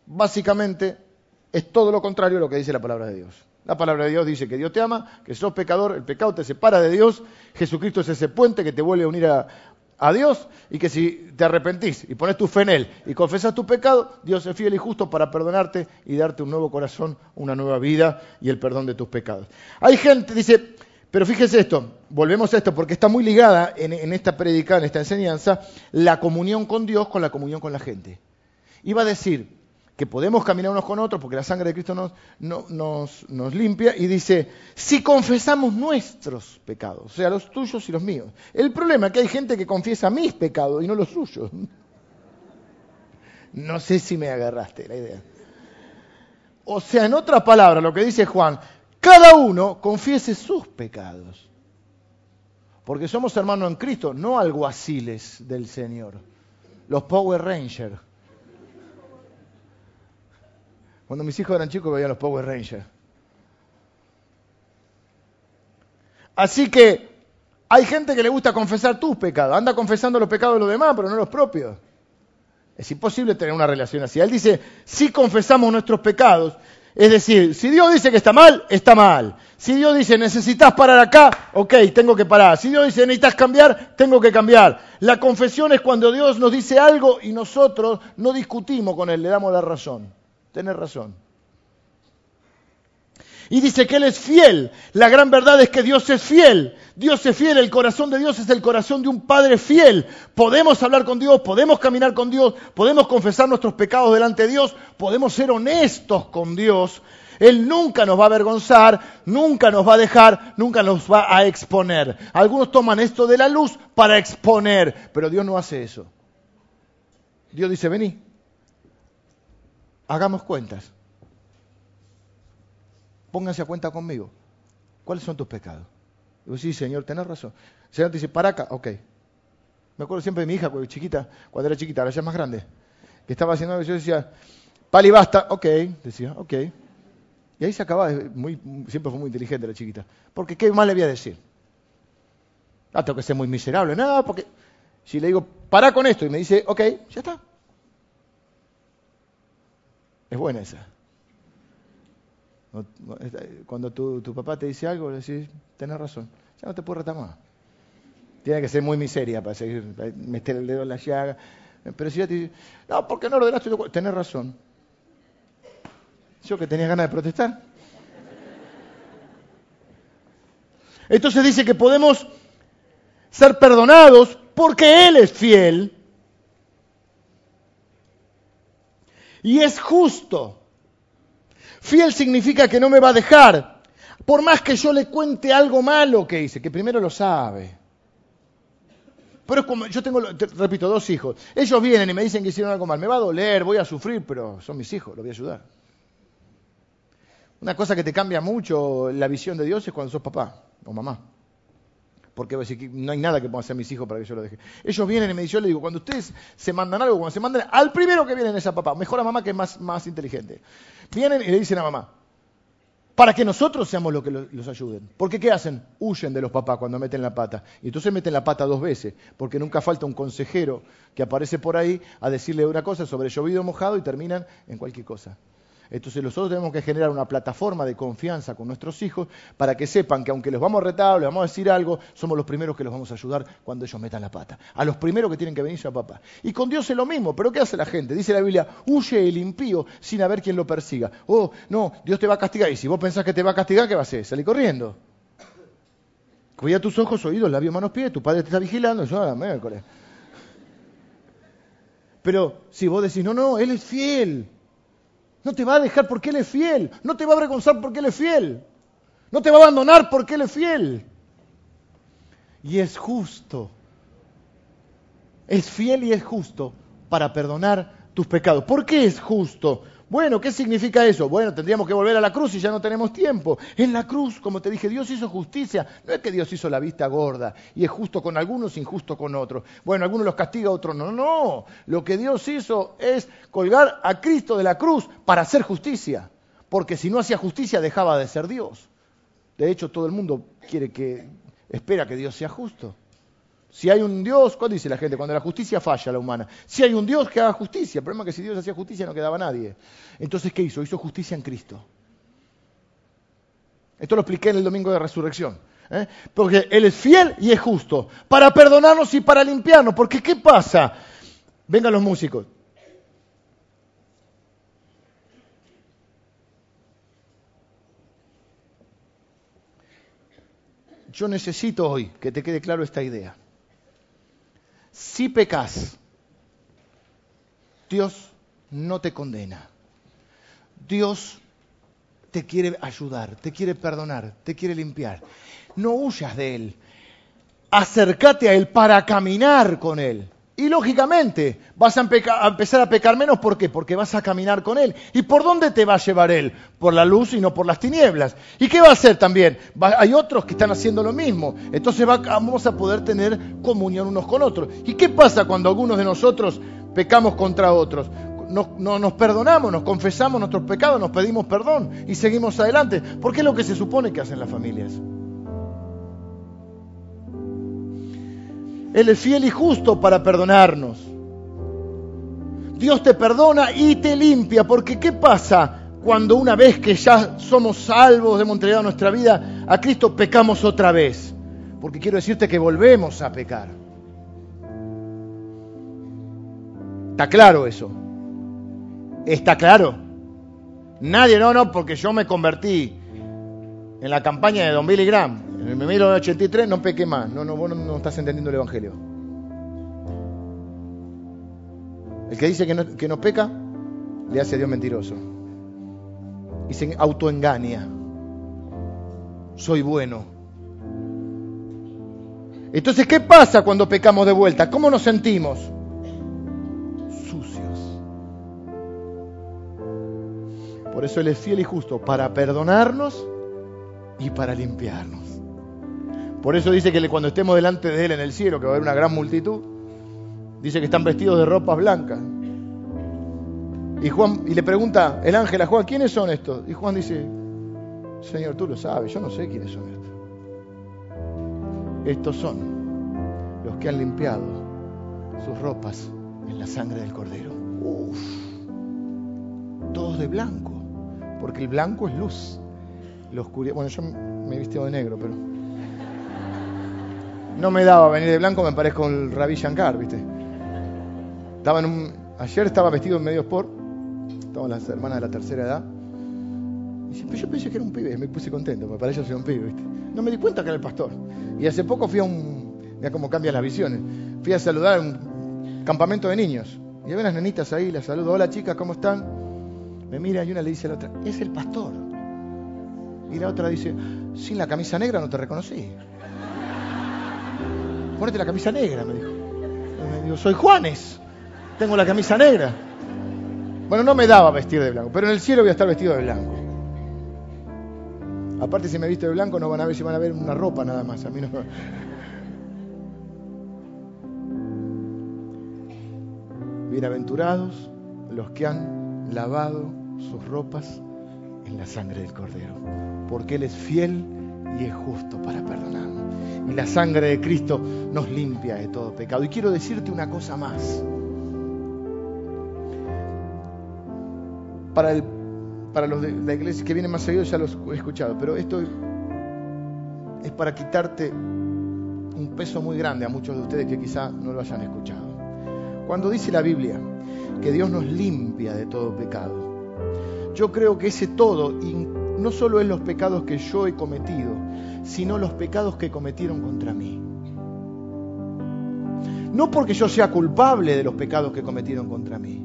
Básicamente es todo lo contrario a lo que dice la palabra de Dios. La palabra de Dios dice que Dios te ama, que sos pecador, el pecado te separa de Dios, Jesucristo es ese puente que te vuelve a unir a, Dios y que si te arrepentís y pones tu fe en Él y confesas tu pecado, Dios es fiel y justo para perdonarte y darte un nuevo corazón, una nueva vida y el perdón de tus pecados. Hay gente, dice, pero fíjese esto, volvemos a esto porque está muy ligada en, en esta predica, en esta enseñanza, la comunión con Dios con la comunión con la gente. Iba a decir, que podemos caminar unos con otros porque la sangre de Cristo nos, nos, limpia y dice, si confesamos nuestros pecados, o sea, los tuyos y los míos. El problema es que hay gente que confiesa mis pecados y no los suyos. No sé si me agarraste la idea. O sea, en otras palabras, lo que dice Juan, cada uno confiese sus pecados. Porque somos hermanos en Cristo, no alguaciles del Señor. Los Power Rangers. Cuando mis hijos eran chicos veían los Power Rangers. Así que hay gente que le gusta confesar tus pecados. Anda confesando los pecados de los demás, pero no los propios. Es imposible tener una relación así. Él dice, si confesamos nuestros pecados, es decir, si Dios dice que está mal, está mal. Si Dios dice necesitas parar acá, ok, tengo que parar. Si Dios dice necesitas cambiar, tengo que cambiar. La confesión es cuando Dios nos dice algo y nosotros no discutimos con Él, le damos la razón. Tienes razón. Y dice que Él es fiel. La gran verdad es que Dios es fiel. Dios es fiel. El corazón de Dios es el corazón de un Padre fiel. Podemos hablar con Dios, podemos caminar con Dios, podemos confesar nuestros pecados delante de Dios, podemos ser honestos con Dios. Él nunca nos va a avergonzar, nunca nos va a dejar, nunca nos va a exponer. Algunos toman esto de la luz para exponer, pero Dios no hace eso. Dios dice, vení, hagamos cuentas. Pónganse a cuenta conmigo. ¿Cuáles son tus pecados? Digo, sí, Señor, tenés razón. El Señor te dice, para acá, ok. Me acuerdo siempre de mi hija, cuando chiquita, cuando era chiquita, ahora ya es más grande, que estaba haciendo algo, yo decía, pali basta, ok, decía, ok. Y ahí se acababa, muy, siempre fue muy inteligente la chiquita. Porque ¿qué más le voy a decir? Ah, tengo que ser muy miserable. No, porque si le digo, para con esto, y me dice, ok, ya está. Es buena esa. Cuando tu, papá te dice algo, le decís, tenés razón, ya no te puedo retar más. Tiene que ser muy miseria para seguir, meter el dedo en la llaga. Pero si ya te dice, no, ¿por qué no ordenaste? Tenés razón. Yo que tenía ganas de protestar. Entonces dice que podemos ser perdonados porque Él es fiel y es justo. Fiel significa que no me va a dejar, por más que yo le cuente algo malo que hice, que primero lo sabe. Pero es como, yo tengo, repito, dos hijos. Ellos vienen y me dicen que hicieron algo mal. Me va a doler, voy a sufrir, pero son mis hijos, los voy a ayudar. Una cosa que te cambia mucho la visión de Dios es cuando sos papá o mamá porque no hay nada que puedan hacer mis hijos para que yo lo deje. Ellos vienen y me dicen, yo le digo, cuando ustedes se mandan algo, cuando se mandan al primero que viene es a papá, mejor a mamá que es más, más inteligente. Vienen y le dicen a mamá, para que nosotros seamos los que los ayuden. Porque ¿qué hacen? Huyen de los papás cuando meten la pata. Y entonces meten la pata dos veces, porque nunca falta un consejero que aparece por ahí a decirle una cosa sobre llovido mojado y terminan en cualquier cosa. Entonces nosotros tenemos que generar una plataforma de confianza con nuestros hijos para que sepan que aunque les vamos a retar, les vamos a decir algo, somos los primeros que los vamos a ayudar cuando ellos metan la pata. A los primeros que tienen que venirse a papá. Y con Dios es lo mismo, pero ¿qué hace la gente? Dice la Biblia, huye el impío sin haber quien lo persiga. Oh, no, Dios te va a castigar. Y si vos pensás que te va a castigar, ¿qué va a hacer? Salí corriendo. Cuida tus ojos, oídos, labios, manos, pies. Tu padre te está vigilando. Eso, ah, miércoles. Pero si vos decís, no, no, Él es fiel. No te va a dejar porque Él es fiel. No te va a avergonzar porque Él es fiel. No te va a abandonar porque Él es fiel. Y es justo. Es fiel y es justo para perdonar tus pecados. ¿Por qué es justo? Bueno, ¿qué significa eso? Bueno, tendríamos que volver a la cruz y ya no tenemos tiempo. En la cruz, como te dije, Dios hizo justicia. No es que Dios hizo la vista gorda y es justo con algunos, injusto con otros. Bueno, algunos los castiga, otros no. No, lo que Dios hizo es colgar a Cristo de la cruz para hacer justicia. Porque si no hacía justicia dejaba de ser Dios. De hecho, todo el mundo quiere que, espera que Dios sea justo. Si hay un Dios, ¿cuándo dice la gente? Cuando la justicia falla la humana. Si hay un Dios que haga justicia. El problema es que si Dios hacía justicia no quedaba nadie. Entonces, ¿qué hizo? Hizo justicia en Cristo. Esto lo expliqué en el domingo de resurrección. ¿eh? Porque Él es fiel y es justo para perdonarnos y para limpiarnos. Porque ¿qué pasa? Vengan los músicos. Yo necesito hoy que te quede claro esta idea. Si pecas, Dios no te condena. Dios te quiere ayudar, te quiere perdonar, te quiere limpiar. No huyas de Él. Acércate a Él para caminar con Él. Y lógicamente vas a, empezar a pecar menos. ¿Por qué? Porque vas a caminar con Él. ¿Y por dónde te va a llevar Él? Por la luz y no por las tinieblas. ¿Y qué va a hacer también? hay otros que están haciendo lo mismo. Entonces vamos a poder tener comunión unos con otros. ¿Y qué pasa cuando algunos de nosotros pecamos contra otros? no, nos perdonamos, nos confesamos nuestros pecados, nos pedimos perdón y seguimos adelante. Porque es lo que se supone que hacen las familias. Él es fiel y justo para perdonarnos. Dios te perdona y te limpia, porque ¿qué pasa cuando una vez que ya somos salvos, hemos entregado nuestra vida a Cristo, pecamos otra vez? Porque quiero decirte que volvemos a pecar. ¿Está claro eso? ¿Está claro? Nadie, no, no, porque yo me convertí en la campaña de Don Billy Graham. En el 1983 no pequé más. No, no, vos no, estás entendiendo el Evangelio. El que dice que no, que no peca, le hace a Dios mentiroso. Y se autoengaña. Soy bueno. Entonces, ¿qué pasa cuando pecamos de vuelta? ¿Cómo nos sentimos? Por eso Él es fiel y justo para perdonarnos y para limpiarnos. Por eso dice que cuando estemos delante de Él en el cielo, que va a haber una gran multitud, dice que están vestidos de ropas blancas. Y, Juan, y le pregunta el ángel a Juan, ¿quiénes son estos? Y Juan dice, Señor, tú lo sabes, yo no sé quiénes son estos. Estos son los que han limpiado sus ropas en la sangre del cordero. Uf, todos de blanco porque el blanco es luz. Oscuridad, bueno, yo me he vestido de negro, pero no me daba venir de blanco, me parezco el Ravi Shankar, ¿viste? Estaba en un, ayer estaba vestido en medio sport, estaban las hermanas de la tercera edad, y siempre yo pensé que era un pibe, me puse contento, me parece ser un pibe, ¿viste? No me di cuenta que era el pastor. Y hace poco fui a un, mira cómo cambian las visiones, fui a saludar a un campamento de niños, y había unas nenitas ahí, las saludo, hola chicas, ¿cómo están? Me mira y una le dice a la otra, es el pastor. Y la otra dice, sin la camisa negra no te reconocí. Ponete la camisa negra, me dijo. Me dijo, soy Juanes, tengo la camisa negra. Bueno, no me daba vestir de blanco, pero en el cielo voy a estar vestido de blanco. Aparte, si me visto de blanco, no van a ver si van a ver una ropa nada más. A mí no. Bienaventurados los que han lavado sus ropas en la sangre del Cordero, porque Él es fiel y es justo para perdonarnos. Y la sangre de Cristo nos limpia de todo pecado. Y quiero decirte una cosa más. Para, el, para los de la iglesia que vienen más seguido ya los he escuchado, pero esto es para quitarte un peso muy grande a muchos de ustedes que quizá no lo hayan escuchado. Cuando dice la Biblia que Dios nos limpia de todo pecado, yo creo que ese todo no solo es los pecados que yo he cometido, sino los pecados que cometieron contra mí. No porque yo sea culpable de los pecados que cometieron contra mí,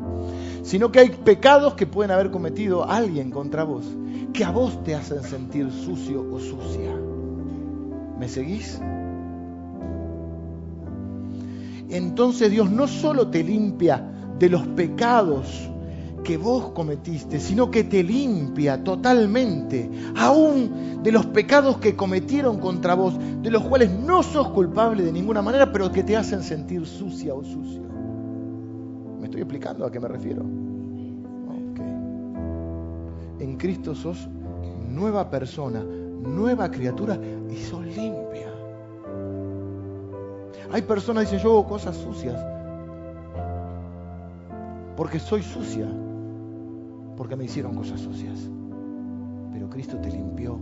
sino que hay pecados que pueden haber cometido alguien contra vos, que a vos te hacen sentir sucio o sucia. ¿Me seguís? Entonces Dios no solo te limpia de los pecados que vos cometiste, sino que te limpia totalmente, aún de los pecados que cometieron contra vos, de los cuales no sos culpable de ninguna manera, pero que te hacen sentir sucia o sucio. ¿Me estoy explicando a qué me refiero? En Cristo sos nueva persona, nueva criatura y sos limpia. Hay personas que dicen, yo hago cosas sucias porque soy sucia porque me hicieron cosas sucias. Pero Cristo te limpió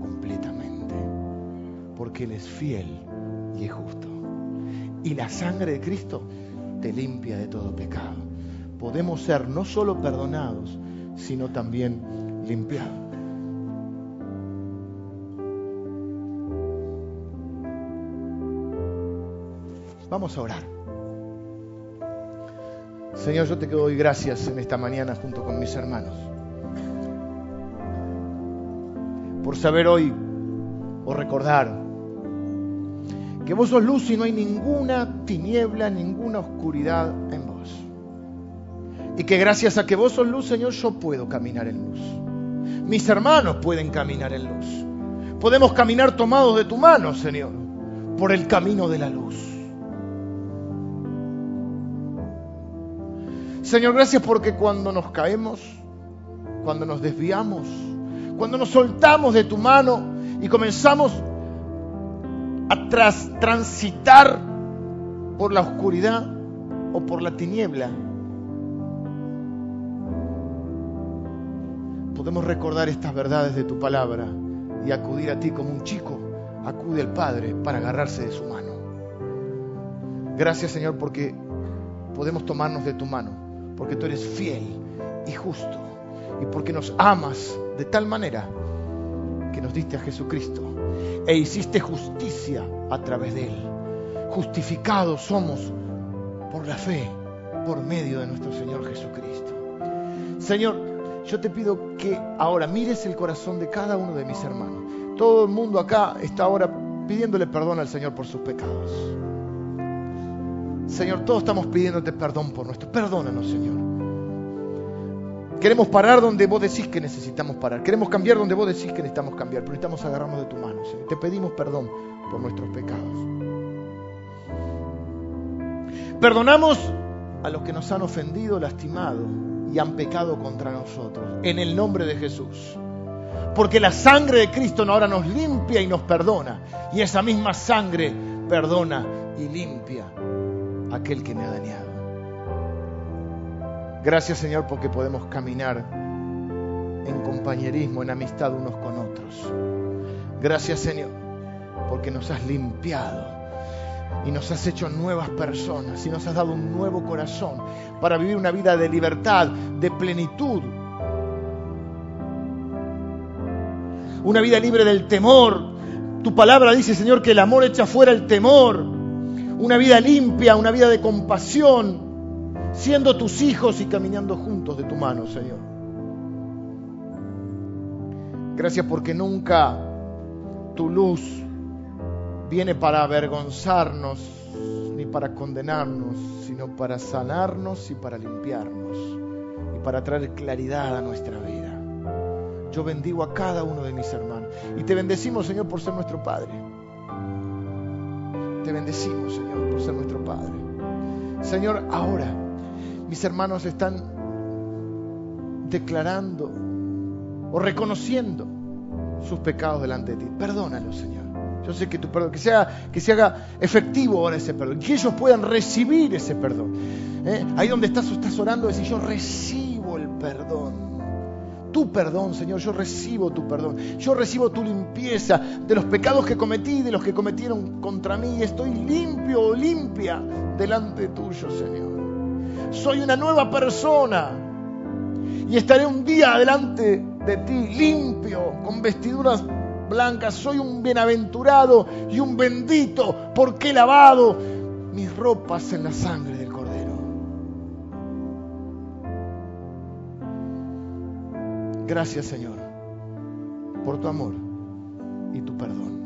completamente, porque Él es fiel y es justo. Y la sangre de Cristo te limpia de todo pecado. Podemos ser no solo perdonados, sino también limpiados. Vamos a orar. Señor, yo te doy gracias en esta mañana junto con mis hermanos. Por saber hoy o recordar que vos sos luz y no hay ninguna tiniebla, ninguna oscuridad en vos. Y que gracias a que vos sos luz, Señor, yo puedo caminar en luz. Mis hermanos pueden caminar en luz. Podemos caminar tomados de tu mano, Señor, por el camino de la luz. Señor, gracias porque cuando nos caemos, cuando nos desviamos, cuando nos soltamos de tu mano y comenzamos a transitar por la oscuridad o por la tiniebla, podemos recordar estas verdades de tu palabra y acudir a ti como un chico acude al Padre para agarrarse de su mano. Gracias Señor porque podemos tomarnos de tu mano, porque tú eres fiel y justo y porque nos amas de tal manera que nos diste a Jesucristo e hiciste justicia a través de Él. Justificados somos por la fe, por medio de nuestro Señor Jesucristo. Señor, yo te pido que ahora mires el corazón de cada uno de mis hermanos. Todo el mundo acá está ahora pidiéndole perdón al Señor por sus pecados. Señor, todos estamos pidiéndote perdón por nuestro. Perdónanos, Señor. Queremos parar donde vos decís que necesitamos parar. Queremos cambiar donde vos decís que necesitamos cambiar. Pero necesitamos agarrarnos de tu mano. Señor. Te pedimos perdón por nuestros pecados. Perdonamos a los que nos han ofendido, lastimado y han pecado contra nosotros. En el nombre de Jesús. Porque la sangre de Cristo ahora nos limpia y nos perdona. Y esa misma sangre perdona y limpia aquel que me ha dañado. Gracias Señor porque podemos caminar en compañerismo, en amistad unos con otros. Gracias Señor porque nos has limpiado y nos has hecho nuevas personas y nos has dado un nuevo corazón para vivir una vida de libertad, de plenitud. Una vida libre del temor. Tu palabra dice, Señor, que el amor echa fuera el temor. Una vida limpia, una vida de compasión, siendo tus hijos y caminando juntos de tu mano, Señor. Gracias porque nunca tu luz viene para avergonzarnos ni para condenarnos, sino para sanarnos y para limpiarnos y para traer claridad a nuestra vida. Yo bendigo a cada uno de mis hermanos y te bendecimos, Señor, por ser nuestro Padre. Te bendecimos, Señor, por ser nuestro Padre. Señor, ahora mis hermanos están declarando o reconociendo sus pecados delante de ti. Perdónalo, Señor. Yo sé que tu perdón, que, sea, que se haga efectivo ahora ese perdón, que ellos puedan recibir ese perdón. ¿Eh? Ahí donde estás, estás orando, decir, yo recibo el perdón. Tu perdón, Señor, yo recibo tu perdón. Yo recibo tu limpieza de los pecados que cometí, de los que cometieron contra mí. Estoy limpio o limpia delante tuyo, Señor soy una nueva persona y estaré un día delante de ti limpio, con vestiduras blancas. Soy un bienaventurado y un bendito porque he lavado mis ropas en la sangre Gracias Señor por tu amor y tu perdón.